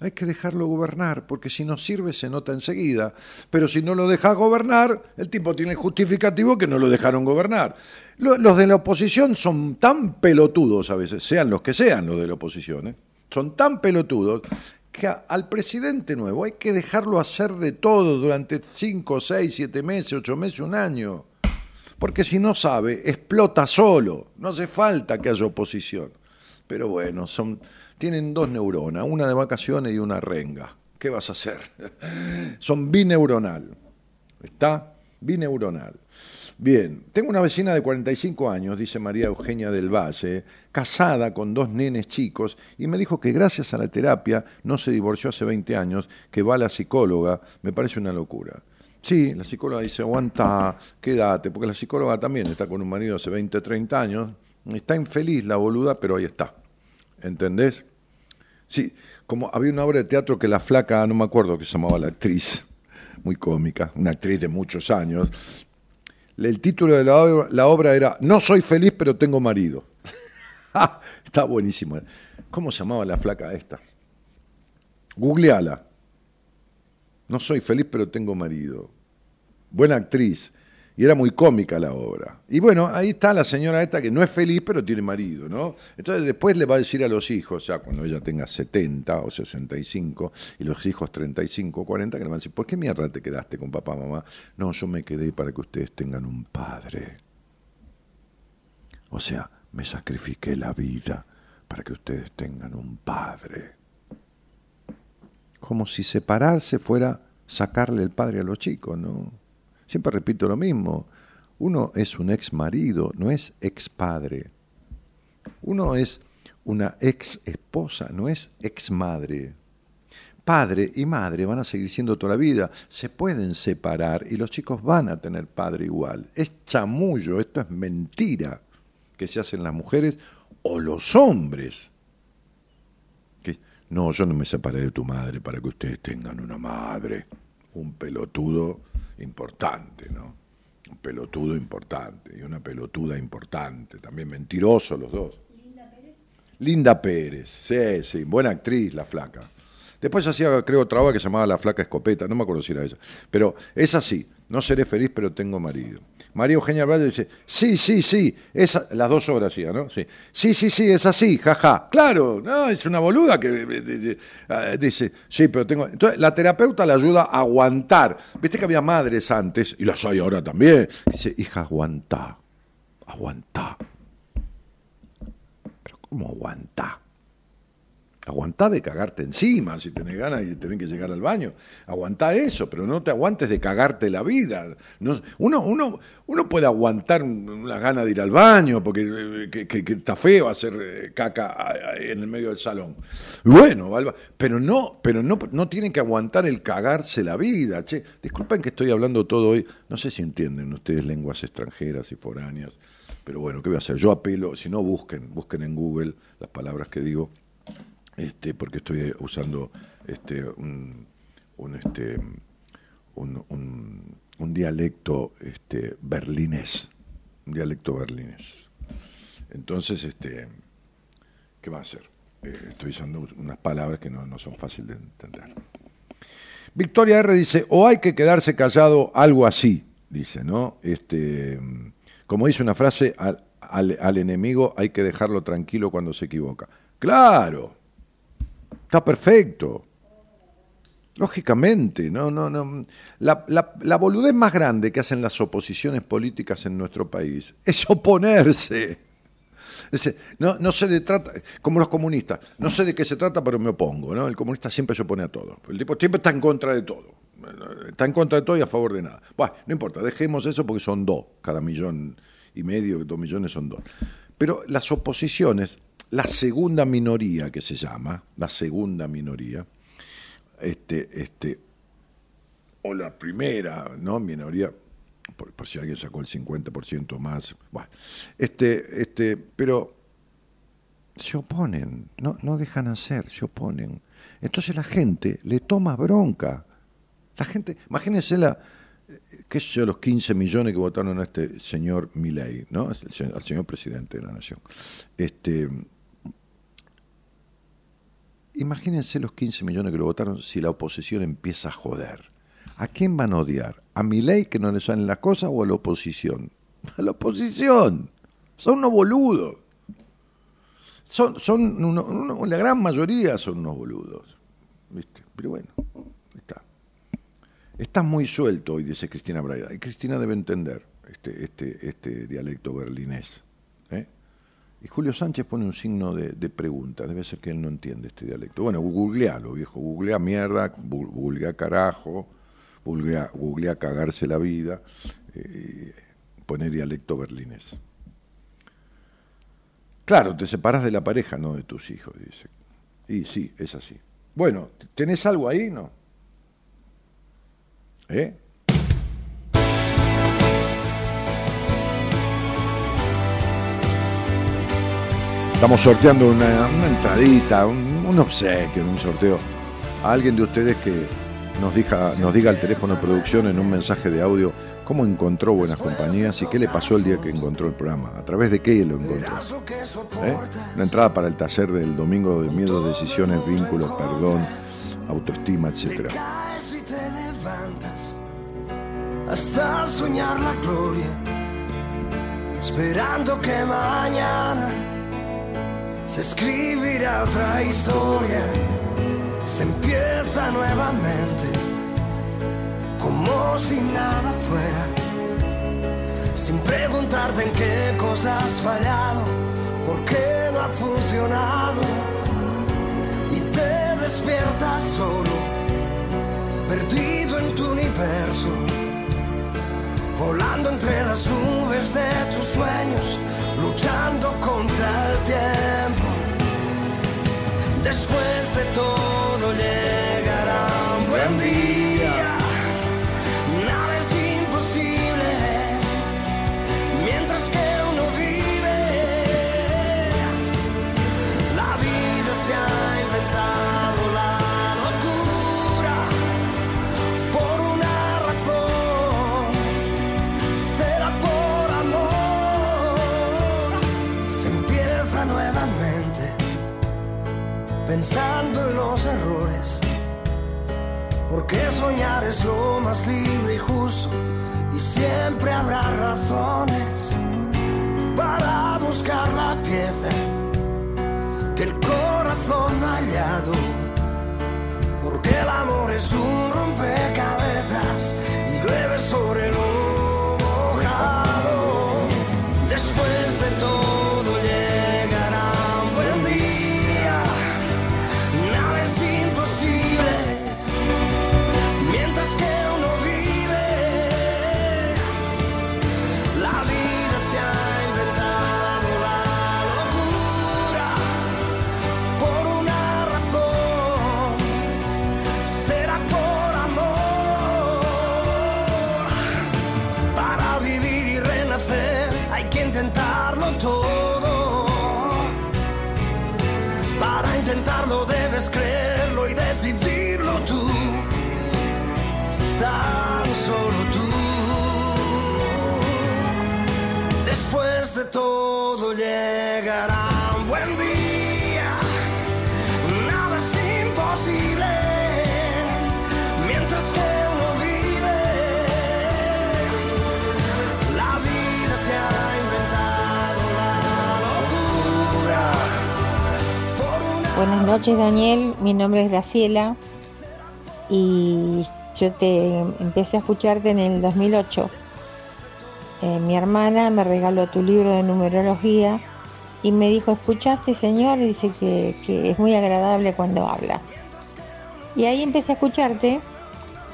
hay que dejarlo gobernar, porque si no sirve se nota enseguida. Pero si no lo deja gobernar, el tipo tiene justificativo que no lo dejaron gobernar. Los de la oposición son tan pelotudos a veces, sean los que sean los de la oposición, ¿eh? son tan pelotudos que al presidente nuevo hay que dejarlo hacer de todo durante 5, 6, 7 meses, 8 meses, un año. Porque si no sabe, explota solo. No hace falta que haya oposición. Pero bueno, son tienen dos neuronas, una de vacaciones y una renga. ¿Qué vas a hacer? Son bineuronal. ¿Está? Bineuronal. Bien, tengo una vecina de 45 años, dice María Eugenia del Valle, casada con dos nenes chicos, y me dijo que gracias a la terapia no se divorció hace 20 años, que va a la psicóloga. Me parece una locura. Sí, la psicóloga dice, aguanta, quédate, porque la psicóloga también está con un marido hace 20, 30 años, está infeliz la boluda, pero ahí está. ¿Entendés? Sí, como había una obra de teatro que la flaca, no me acuerdo que se llamaba la actriz, muy cómica, una actriz de muchos años. El título de la obra, era No soy feliz pero tengo marido. Está buenísimo. ¿eh? ¿Cómo se llamaba la flaca esta? Googleala. No soy feliz pero tengo marido. Buena actriz y era muy cómica la obra. Y bueno, ahí está la señora esta que no es feliz, pero tiene marido, ¿no? Entonces después le va a decir a los hijos, ya cuando ella tenga 70 o 65, y los hijos 35 o 40, que le van a decir, ¿por qué mierda te quedaste con papá, mamá? No, yo me quedé para que ustedes tengan un padre. O sea, me sacrifiqué la vida para que ustedes tengan un padre. Como si separarse fuera sacarle el padre a los chicos, ¿no? Siempre repito lo mismo. Uno es un ex marido, no es ex padre. Uno es una ex esposa, no es ex madre. Padre y madre van a seguir siendo toda la vida, se pueden separar y los chicos van a tener padre igual. Es chamullo, esto es mentira que se hacen las mujeres o los hombres. No, yo no me separé de tu madre para que ustedes tengan una madre. Un pelotudo importante, ¿no? Un pelotudo importante y una pelotuda importante, también mentirosos los dos. Linda Pérez. Linda Pérez, sí, sí, buena actriz la flaca. Después hacía, creo, otra obra que se llamaba La Flaca Escopeta, no me acuerdo si era ella. Pero es así, no seré feliz, pero tengo marido. María Eugenia Valle dice, sí, sí, sí, esa, las dos horas hacía, ¿no? Sí, sí, sí, sí, es así, jaja. Claro, no, es una boluda que eh, ah, dice, sí, pero tengo... Entonces, la terapeuta le ayuda a aguantar. Viste que había madres antes, y las hay ahora también. Dice, hija, aguanta, aguanta. Pero ¿cómo aguanta? Aguantá de cagarte encima si tenés ganas y tenés que llegar al baño. Aguantá eso, pero no te aguantes de cagarte la vida. No, uno, uno, uno puede aguantar la gana de ir al baño porque eh, que, está feo hacer eh, caca en el medio del salón. Bueno, pero no, pero no, no tienen que aguantar el cagarse la vida. Che, disculpen que estoy hablando todo hoy. No sé si entienden ustedes lenguas extranjeras y foráneas. Pero bueno, ¿qué voy a hacer? Yo apelo, si no busquen, busquen en Google las palabras que digo este, porque estoy usando este, un, este, un, un, dialecto este, berlinés, un dialecto berlinés. Entonces, este, ¿qué va a hacer? Eh, estoy usando unas palabras que no, no son fáciles de entender. Victoria R dice, o hay que quedarse callado, algo así, dice, ¿no? Este, como dice una frase, al- al enemigo hay que dejarlo tranquilo cuando se equivoca. Claro, está perfecto. Lógicamente, no, no, no. La, la- boludez más grande que hacen las oposiciones políticas en nuestro país es oponerse. No, no sé de trata, como los comunistas, no sé de qué se trata, pero me opongo, ¿no? El comunista siempre se opone a todo. El tipo siempre está en contra de todo. Está en contra de todo y a favor de nada. Bueno, no importa, dejemos eso porque son dos, cada millón y medio, dos millones son dos. Pero las oposiciones, la segunda minoría que se llama, la segunda minoría, este, este, o la primera, ¿no? Minoría, por, si alguien sacó el 50% más. Bueno, este, este, pero se oponen, no, no dejan hacer, se oponen. Entonces la gente le toma bronca. La gente, imagínense la, qué sé yo, los 15 millones que votaron a este señor Milei, ¿no? Al señor presidente de la nación. Este, imagínense los 15 millones que lo votaron si la oposición empieza a joder. ¿A quién van a odiar? ¿A Milei que no le salen las cosas o a la oposición? A la oposición. Son unos boludos. Son, son la gran mayoría son unos boludos. ¿Viste? Pero bueno, está. Estás muy suelto hoy, dice Cristina Braida. Y Cristina debe entender este, este, este dialecto berlinés. Y Julio Sánchez pone un signo de, pregunta. Debe ser que él no entiende este dialecto. Bueno, googlealo, viejo. Googlea mierda, googlea carajo, googlea, googlea cagarse la vida. eh, pone dialecto berlinés. Claro, te separas de la pareja, no de tus hijos, dice. Y sí, es así. Bueno, ¿tenés algo ahí, no? ¿Eh? Estamos sorteando una, entradita, un, obsequio un sorteo. A alguien de ustedes que nos diga, nos diga al teléfono de producción en un mensaje de audio cómo encontró Buenas Compañías y qué le pasó el día que encontró el programa. ¿A través de qué lo encontró? ¿Eh? Una entrada para el taller del domingo de miedos, decisiones, vínculos, perdón, autoestima, levantas hasta soñar la gloria, esperando que mañana se escribirá otra historia, se empieza nuevamente, como si nada fuera, sin preguntarte en qué cosas has fallado, por qué no ha funcionado. Y te despiertas solo, perdido en tu universo, volando entre las nubes de tus sueños, luchando contra el tiempo. Después de todo llegará un buen día, pensando en los errores. Porque soñar es lo más libre y justo. Y siempre habrá razones para buscar la pieza que el corazón ha hallado. Porque el amor es un rompecabezas y llueve sobre lo Buenas noches Daniel, mi nombre es Graciela y yo te empecé a escucharte en el 2008. Eh, mi hermana me regaló tu libro de numerología y me dijo, ¿escuchaste señor? Dice que es muy agradable cuando habla. Y ahí empecé a escucharte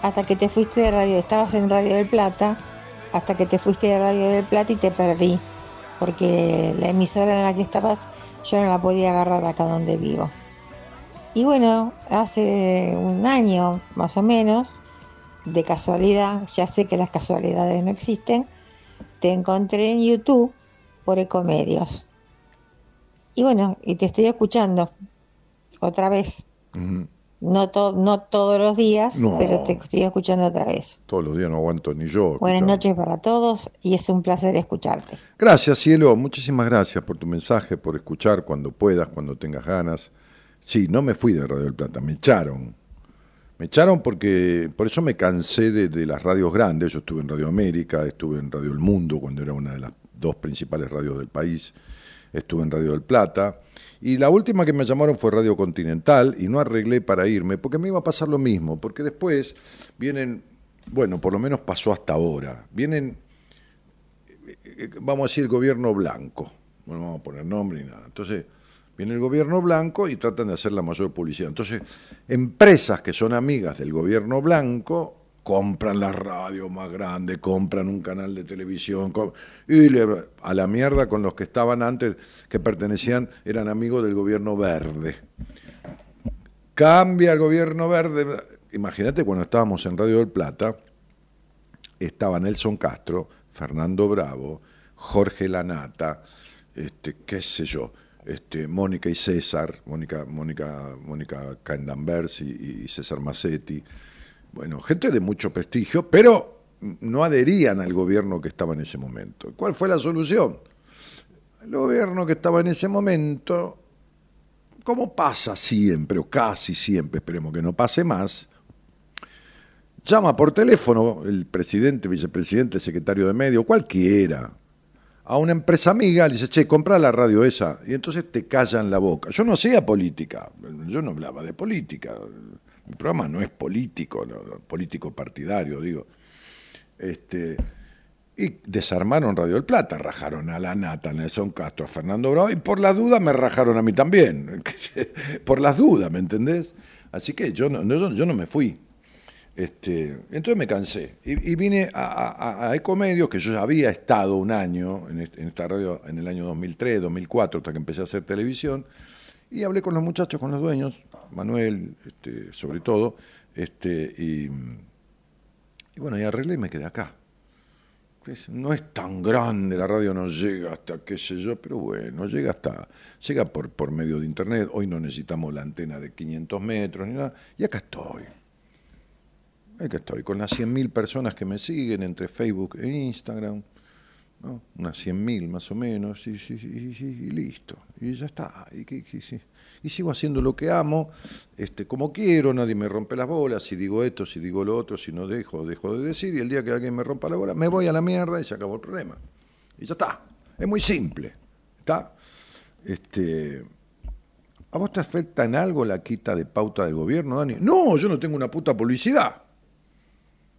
hasta que te fuiste de radio, estabas en Radio del Plata, hasta que te fuiste de Radio del Plata y te perdí, porque la emisora en la que estabas yo no la podía agarrar acá donde vivo. Y bueno, hace un año más o menos, de casualidad, ya sé que las casualidades no existen, te encontré en YouTube por Ecomedios. Y bueno, y te estoy escuchando otra vez. No, to- no todos los días, No. pero te estoy escuchando otra vez. Todos los días no aguanto ni yo. Buenas noches para todos y es un placer escucharte. Gracias, cielo. Muchísimas gracias por tu mensaje, por escuchar cuando puedas, cuando tengas ganas. Sí, no me fui de Radio del Plata, me echaron. Me echaron porque, por eso me cansé de, de las radios grandes. Yo estuve en Radio América, estuve en Radio El Mundo, cuando era una de las dos principales radios del país. Estuve en Radio del Plata. Y la última que me llamaron fue Radio Continental y no arreglé para irme porque me iba a pasar lo mismo. Porque después vienen, bueno, por lo menos pasó hasta ahora. Vienen eh, vamos a decir, el gobierno blanco. No vamos a poner nombre ni nada. Entonces, viene el gobierno blanco y tratan de hacer la mayor publicidad. Entonces, empresas que son amigas del gobierno blanco compran la radio más grande, compran un canal de televisión, y a la mierda con los que estaban antes, que pertenecían, eran amigos del gobierno verde. Cambia el gobierno verde. Imagínate cuando estábamos en Radio del Plata, estaba Nelson Castro, Fernando Bravo, Jorge Lanata, este, qué sé yo, este, Mónica y César, Mónica, Mónica, Mónica y, y César Massetti, bueno, gente de mucho prestigio, pero no adherían al gobierno que estaba en ese momento. ¿Cuál fue la solución? El gobierno que estaba en ese momento, como pasa siempre, o casi siempre, esperemos que no pase más, llama por teléfono el presidente, vicepresidente, secretario de medio, cualquiera, a una empresa amiga, le dice, che, compra la radio esa, y entonces te callan la boca. Yo no hacía política, yo no hablaba de política, mi programa no es político, no, político partidario, digo. Este, y desarmaron Radio del Plata, rajaron a la Nata, a Nelson Castro, a Fernando Bravo, y por la duda me rajaron a mí también, por las dudas, ¿me entendés? Así que yo no, no- yo no me fui. Este, entonces me cansé y, vine a, a, a Ecomedios, que yo ya había estado un año en, en esta radio en el año 2003, 2004, hasta que empecé a hacer televisión, y hablé con los muchachos, con los dueños, Manuel, este, sobre todo, este, y, bueno, y arreglé y me quedé acá. No es tan grande, la radio no llega hasta qué sé yo, pero bueno, llega hasta, llega por, por medio de internet, hoy no necesitamos la antena de 500 metros ni nada, y acá estoy. Acá estoy, con las 100.000 personas que me siguen entre Facebook e Instagram, ¿no? unas 100.000 más o menos, y, y- listo, y ya está. Y sigo haciendo lo que amo, este, como quiero, nadie me rompe las bolas, si digo esto, si digo lo otro, si no dejo, dejo de decir, y el día que alguien me rompa la bola, me voy a la mierda y se acabó el problema. Y ya está, es muy simple, ¿está? Este, ¿A vos te afecta en algo la quita de pauta del gobierno, Dani? No, yo no tengo una puta publicidad.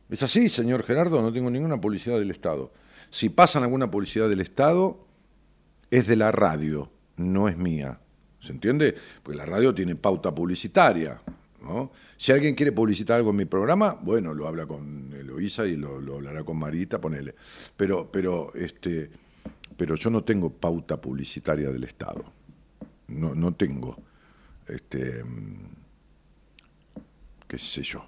Es así, señor Gerardo, no tengo ninguna publicidad del Estado. Si pasan alguna publicidad del Estado, es de la radio, no es mía. ¿Se entiende? Porque la radio tiene pauta publicitaria. ¿no? Si alguien quiere publicitar algo en mi programa, bueno, lo habla con Eloísa y lo, hablará con Marita, ponele. Pero, pero, este, pero yo no tengo pauta publicitaria del Estado. No, no tengo. Este, qué sé yo.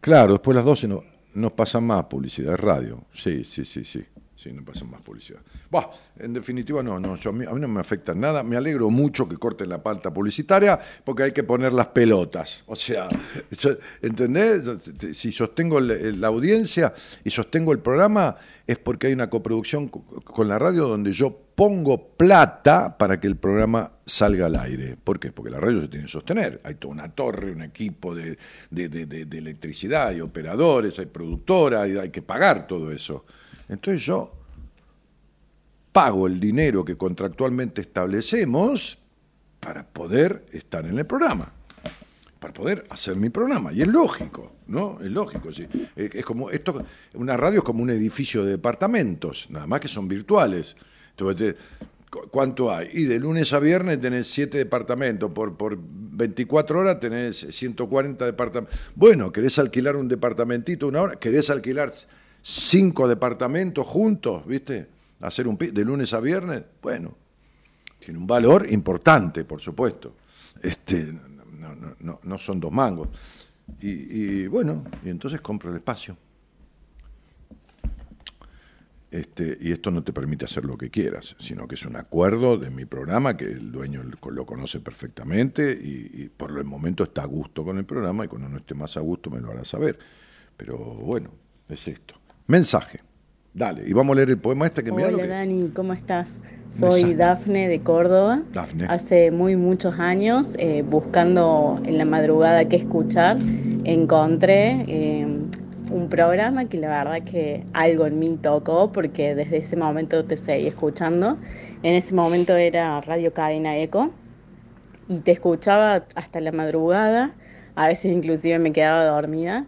Claro, después de las 12 no, no pasan más publicidad, es radio. Sí, sí, sí, sí. Sí, no pasan más publicidad. Bah, en definitiva, no, no, yo, a, mí, no me afecta nada. Me alegro mucho que corten la pauta publicitaria porque hay que poner las pelotas. O sea, ¿entendés? Si sostengo el- la audiencia y sostengo el programa es porque hay una coproducción co- con la radio donde yo pongo plata para que el programa salga al aire. ¿Por qué? Porque la radio se tiene que sostener. Hay toda una torre, un equipo de- de- de electricidad, hay operadores, hay productora, hay, hay que pagar todo eso. Entonces yo pago el dinero que contractualmente establecemos para poder estar en el programa, para poder hacer mi programa. Y es lógico, ¿no? Es lógico. Es, como esto, una radio es como un edificio de departamentos, nada más que son virtuales. Entonces, te- ¿cu- ¿cuánto hay? Y de lunes a viernes tenés siete departamentos, por, por 24 horas tenés 140 departamentos. Bueno, ¿querés alquilar un departamentito una hora? ¿Querés alquilar cinco departamentos juntos, viste? Hacer un de lunes a viernes, bueno, tiene un valor importante, por supuesto. Este, no, no, no, no son dos mangos. Y, y, bueno, y entonces compro el espacio. Este, y esto no te permite hacer lo que quieras, sino que es un acuerdo de mi programa que el dueño lo conoce perfectamente y, y por el momento está a gusto con el programa y cuando no esté más a gusto me lo hará saber. Pero bueno, es esto. Mensaje. Dale, y vamos a leer el poema este que mira lo Hola que... Dani, ¿cómo estás? Soy Mensaje. Dafne de Córdoba. Dafne. Hace muy muchos años, eh, buscando en la madrugada qué escuchar, encontré eh, un programa que la verdad que algo en mí tocó porque desde ese momento te seguí escuchando. En ese momento era Radio Cadena Eco y te escuchaba hasta la madrugada, a veces inclusive me quedaba dormida,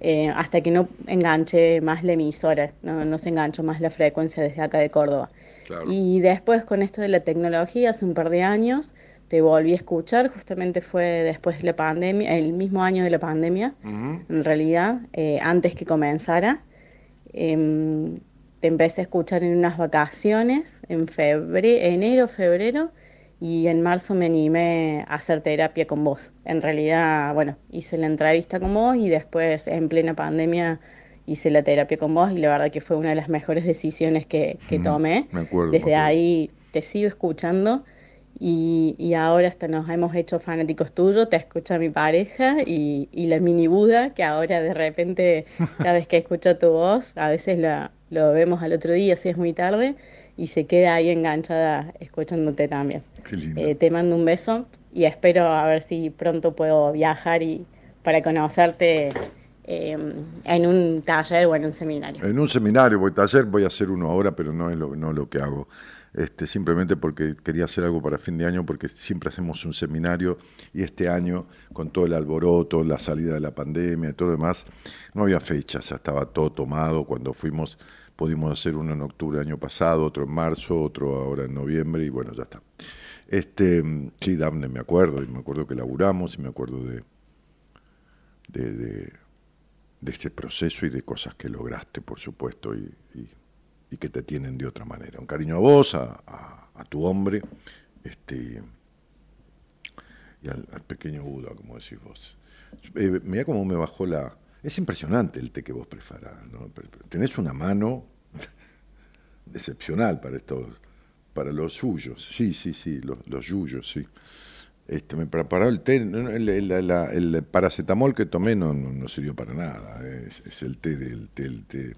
eh, hasta que no enganché más la emisora, no, no se enganchó más la frecuencia desde acá de Córdoba. Y después con esto de la tecnología, hace un par de años, te volví a escuchar, justamente fue después de la pandemia, el mismo año de la pandemia, en realidad, eh, antes que comenzara. Em, te empecé a escuchar en unas vacaciones, en febrero, enero, febrero, y en marzo me animé a hacer terapia con vos. En realidad, bueno, hice la entrevista con vos y después en plena pandemia hice la terapia con vos y la verdad que fue una de las mejores decisiones que, que Ujú, tomé. me acuerdo, me Desde acuerdo. ahí te sigo escuchando y, y ahora hasta nos hemos hecho fanáticos tuyos, te escucha mi pareja y, y la mini Buda, que ahora de repente, cada vez que escucha tu voz, a veces la, lo vemos al otro día si es muy tarde y se queda ahí enganchada escuchándote también. Qué lindo. Eh, te mando un beso y espero a ver si pronto puedo viajar y para conocerte eh, en un taller o en un seminario. En un seminario, voy taller, voy a hacer uno ahora, pero no es lo, no lo que hago. Este, simplemente porque quería hacer algo para fin de año, porque siempre hacemos un seminario y este año, con todo el alboroto, la salida de la pandemia y todo lo demás, no había fecha, ya estaba todo tomado. Cuando fuimos, pudimos hacer uno en octubre del año pasado, otro en marzo, otro ahora en noviembre y bueno, ya está. Este, sí, Dafne, me acuerdo, y me acuerdo que laburamos y me acuerdo de, de, este proceso y de cosas que lograste, por supuesto, y, y- que te tienen de otra manera. Un cariño a vos, a, a- tu hombre, este, y al, al pequeño Buda, como decís vos. Eh, mirá cómo me bajó la... Es impresionante el té que vos preparás, ¿no? Tenés una mano excepcional para estos, para los suyos, sí, sí, sí, los, yuyos, sí. Este, me preparó el té, el, el- paracetamol que tomé no, no, sirvió para nada, es, el té del té,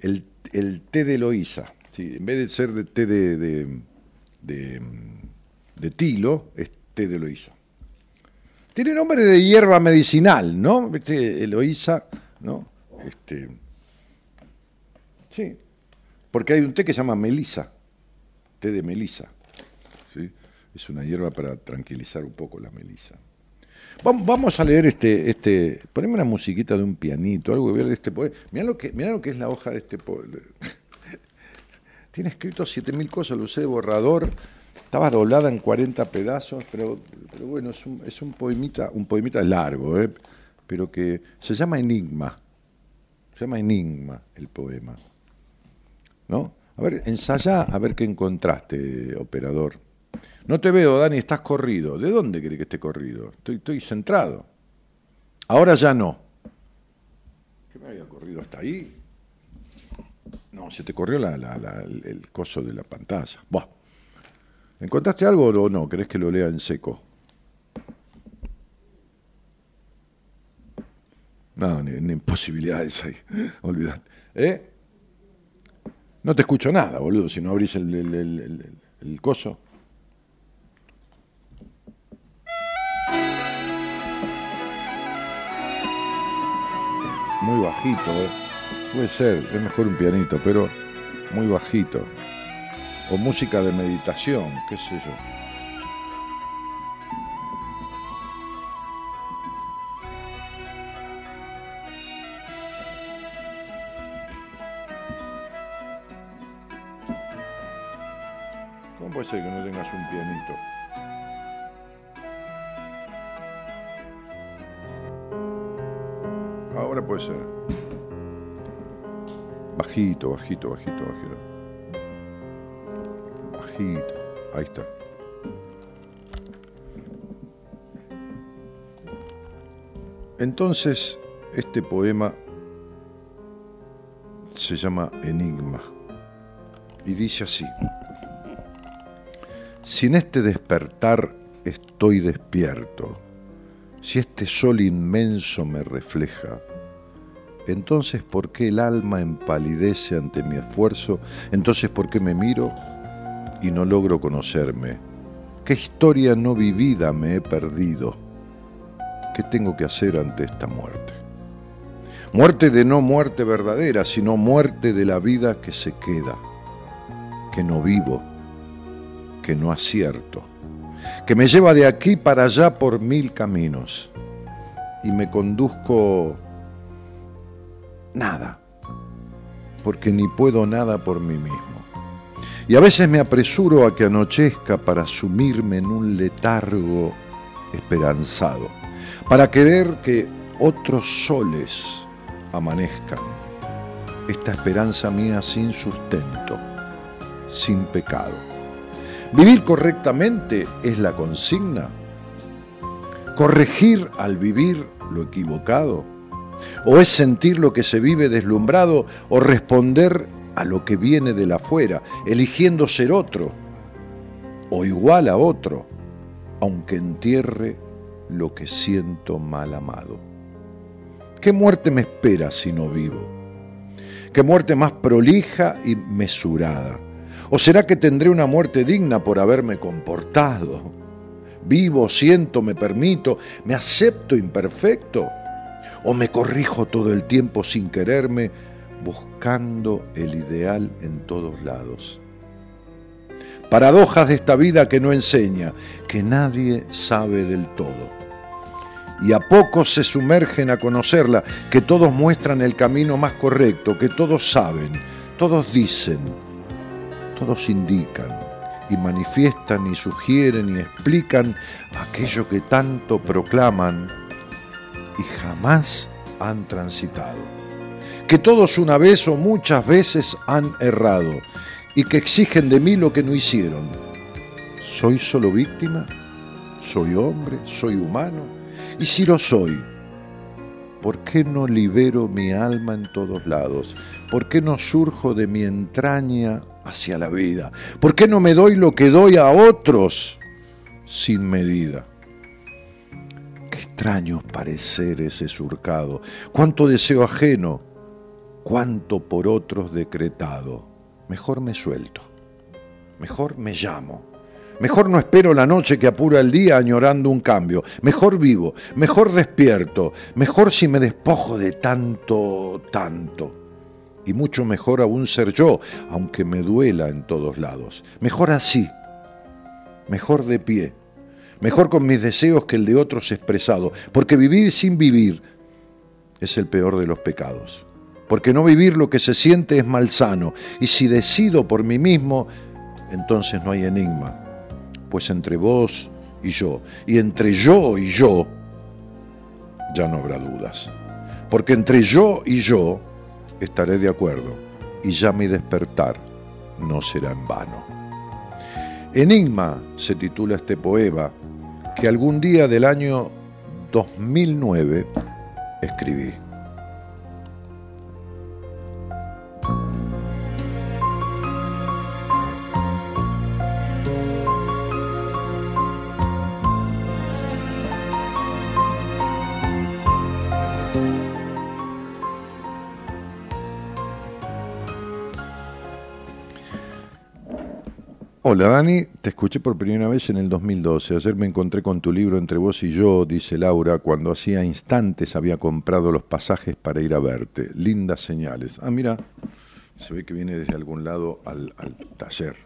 el té, de Eloísa, sí, en vez de ser de té de, de, tilo, es té de Eloísa. Tiene nombre de hierba medicinal, ¿no? Viste, Eloísa, ¿no? Este, sí, porque hay un té que se llama melisa, té de melisa, ¿sí? Es una hierba para tranquilizar un poco la melisa. Vam- Vamos a leer este, este, poneme una musiquita de un pianito, algo que leer este poema. Mirá lo que, mirá lo que es la hoja de este poema. Tiene escrito 7000 cosas, lo usé de borrador, estaba doblada en 40 pedazos, pero, bueno, es un, poemita, un poemita largo, ¿eh? pero que se llama Enigma. Se llama Enigma el poema. ¿No? A ver, ensayá a ver qué encontraste, operador. No te veo, Dani, estás corrido. ¿De dónde crees que esté corrido? Estoy, centrado. Ahora ya no. ¿Qué me había corrido hasta ahí? No, se te corrió el, el coso de la pantalla. Buah. ¿Encontraste algo o no? ¿Querés que lo lea en seco? No, ni, ni posibilidades ahí. Olvidate. ¿Eh? No te escucho nada, boludo, si no abrís el- el- el coso. Muy bajito, ¿eh? Puede ser, es mejor un pianito, pero muy bajito o música de meditación, qué sé yo. ¿Cómo puede ser que no tengas un pianito? Ahora puede ser. Bajito, bajito, bajito, bajito. Ahí está. Entonces, este poema se llama Enigma y dice así. Si en este despertar estoy despierto, si este sol inmenso me refleja, entonces ¿por qué el alma empalidece ante mi esfuerzo? Entonces ¿por qué me miro y no logro conocerme? ¿Qué historia no vivida me he perdido? ¿Qué tengo que hacer ante esta muerte? Muerte de no muerte verdadera, sino muerte de la vida que se queda, que no vivo, que no acierto, que me lleva de aquí para allá por mil caminos y me conduzco nada, porque ni puedo nada por mí mismo. Y a veces me apresuro a que anochezca para sumirme en un letargo esperanzado, para querer que otros soles amanezcan. Esta esperanza mía sin sustento, sin pecado. Vivir correctamente es la consigna. Corregir al vivir lo equivocado. O es sentir lo que se vive deslumbrado o responder a lo que viene de la afuera, eligiendo ser otro o igual a otro, aunque entierre lo que siento mal amado. ¿Qué muerte me espera si no vivo? ¿Qué muerte más prolija y mesurada? ¿O será que tendré una muerte digna por haberme comportado? Vivo, siento, me permito, me acepto imperfecto. ¿O me corrijo todo el tiempo sin quererme, buscando el ideal en todos lados? Paradojas de esta vida que no enseña, que nadie sabe del todo y a pocos se sumergen a conocerla, que todos muestran el camino más correcto, que todos saben, todos dicen, todos indican y manifiestan y sugieren y explican aquello que tanto proclaman y jamás han transitado. Que todos una vez o muchas veces han errado y que exigen de mí lo que no hicieron. ¿Soy solo víctima? ¿Soy hombre? ¿Soy humano? Y si lo soy, ¿por qué no libero mi alma en todos lados? ¿Por qué no surjo de mi entraña hacia la vida? ¿Por qué no me doy lo que doy a otros sin medida? Qué extraño parecer ese surcado, cuánto deseo ajeno, cuánto por otros decretado. Mejor me suelto, mejor me llamo Mejor no espero la noche que apura el día añorando un cambio. Mejor vivo, mejor despierto, mejor si me despojo de tanto, tanto. Y mucho mejor aún ser yo, aunque me duela en todos lados. Mejor así, mejor de pie, mejor con mis deseos que el de otros expresado, porque vivir sin vivir es el peor de los pecados. Porque no vivir lo que se siente es malsano, y si decido por mí mismo, entonces no hay enigma, pues entre vos y yo, y entre yo y yo, ya no habrá dudas. Porque entre yo y yo estaré de acuerdo, y ya mi despertar no será en vano. Enigma se titula este poema que algún día del año 2009 escribí. Hola Dani, te escuché por primera vez en el 2012. Ayer me encontré con tu libro Entre vos y yo, dice Laura, cuando hacía instantes había comprado los pasajes para ir a verte. Lindas señales. Ah, mira, se ve que viene desde algún lado al, taller.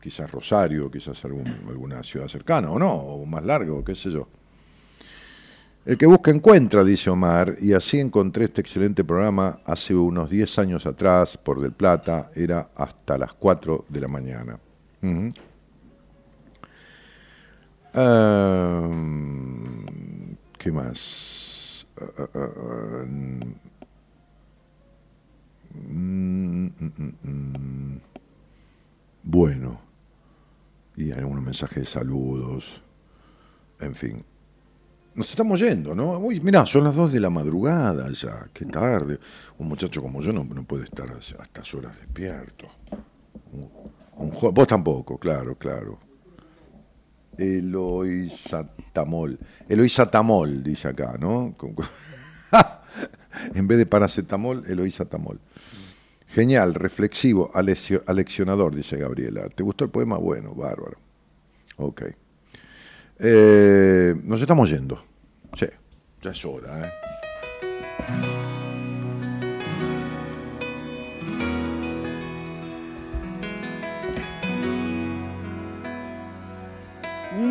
Quizás Rosario, quizás alguna ciudad cercana, o no, o más largo, qué sé yo. El que busca encuentra, dice Omar, y así encontré este excelente programa hace unos 10 años atrás por Del Plata, era hasta las 4 de la mañana. Ehm, ¿Qué más? Ah, ah, ah, mm, mm, mm. Bueno, y algunos mensajes de saludos, en fin. Nos estamos yendo, ¿no? Uy, mirá, son las 2 de la madrugada ya, qué tarde. Un muchacho como yo no, no puede estar a estas horas despierto. Vos tampoco, claro, claro. Eloisatamol. Eloisatamol, dice acá, ¿no? En vez de paracetamol, Eloisatamol. Genial, reflexivo, aleccionador, dice Gabriela. ¿Te gustó el poema? Bueno, bárbaro. Ok. Eh, nos estamos yendo. Sí, ya es hora, ¿eh?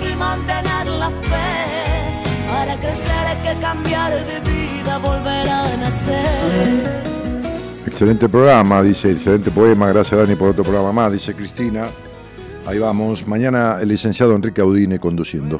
y mantener la fe. Para crecer hay que cambiar de vida, volver a nacer. Excelente programa, dice, excelente poema, gracias Dani por otro programa más, dice Cristina. Ahí vamos, mañana el licenciado Enrique Audine conduciendo.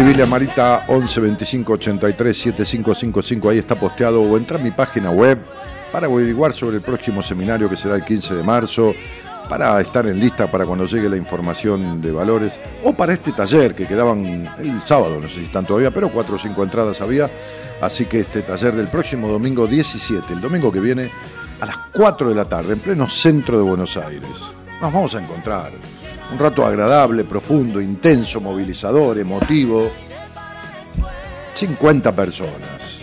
Escribirle a Marita 11 25 83 7555, ahí está posteado, o entra a mi página web para averiguar sobre el próximo seminario que será el 15 de marzo, para estar en lista para cuando llegue la información de valores, o para este taller que quedaban el sábado, no sé si están todavía, pero cuatro o cinco entradas había, así que este taller del próximo domingo 17, el domingo que viene, a las 4 de la tarde, en pleno centro de Buenos Aires. Nos vamos a encontrar. Un rato agradable, profundo, intenso, movilizador, emotivo. 50 personas.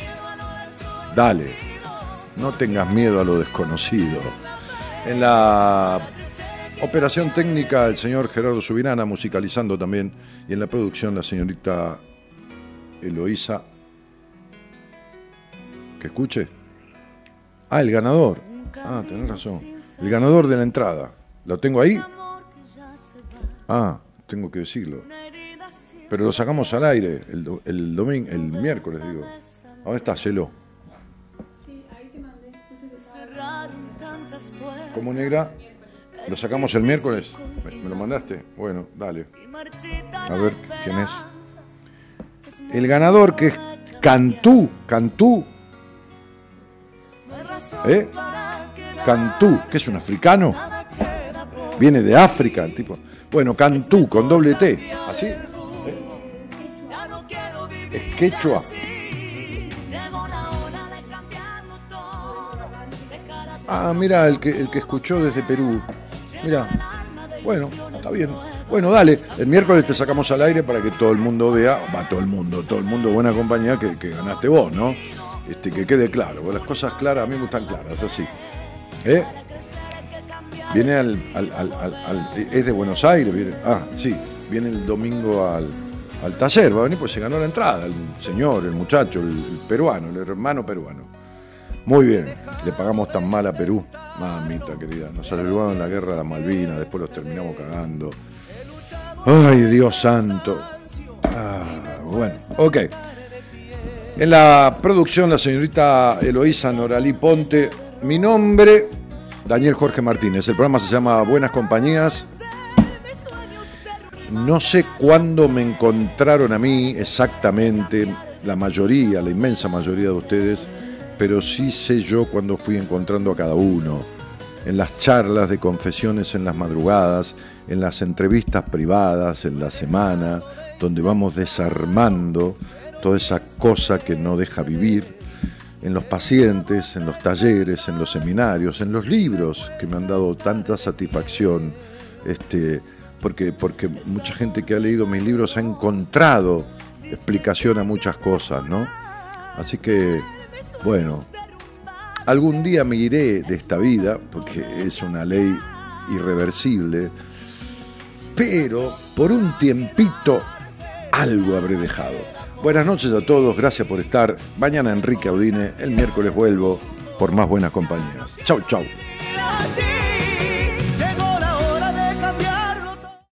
Dale, no tengas miedo a lo desconocido. En la operación técnica el señor Gerardo Subirana, musicalizando también, y en la producción la señorita Eloísa. ¿Que escuche? Ah, el ganador. Ah, tenés razón. El ganador de la entrada. ¿Lo tengo ahí? Ah, tengo que decirlo. Pero lo sacamos al aire el, el domingo, el miércoles, digo. ¿Dónde está? Celo. ¿Cómo negra? ¿Lo sacamos el miércoles? ¿Me, me lo mandaste? Bueno, dale. A ver quién es. El ganador que es Cantú. Cantú. ¿Eh? Cantú, que es un africano. Viene de África el tipo. Bueno, Cantú con doble T. ¿Así? ¿Eh? Es quechua. Ah, mira, el que, el que escuchó desde Perú. Mira. Bueno, está bien. Bueno, dale. El miércoles te sacamos al aire para que todo el mundo vea, va todo el mundo, todo el mundo, buena compañía, que, que ganaste vos, ¿no? Este, que quede claro. Las cosas claras, a mí me gustan claras, así. ¿Eh? Viene al, al- al- Es de Buenos Aires, viene. Ah, sí. Viene el domingo al, al taller, va a venir pues se ganó la entrada, el señor, el muchacho, el, peruano, el hermano peruano. Muy bien, le pagamos tan mal a Perú, mamita querida, nos ayudaron en la guerra de las Malvinas, después los terminamos cagando. Ay, Dios santo. Ah, bueno, ok. En la producción, la señorita Eloísa Noralí Ponte. Mi nombre, Daniel Jorge Martínez. El programa se llama Buenas Compañías. No sé cuándo me encontraron a mí exactamente, la mayoría, la inmensa mayoría de ustedes, pero sí sé yo cuándo fui encontrando a cada uno. En las charlas de confesiones en las madrugadas, en las entrevistas privadas, en la semana, donde vamos desarmando toda esa cosa que no deja vivir, en los pacientes, en los talleres, en los seminarios, en los libros que me han dado tanta satisfacción, este, porque, porque mucha gente que ha leído mis libros ha encontrado explicación a muchas cosas, ¿no? Así que, bueno, algún día me iré de esta vida, porque es una ley irreversible, pero por un tiempito algo habré dejado. Buenas noches a todos, gracias por estar. Mañana Enrique Audine, el miércoles vuelvo por más buenas compañías. Chau, chau.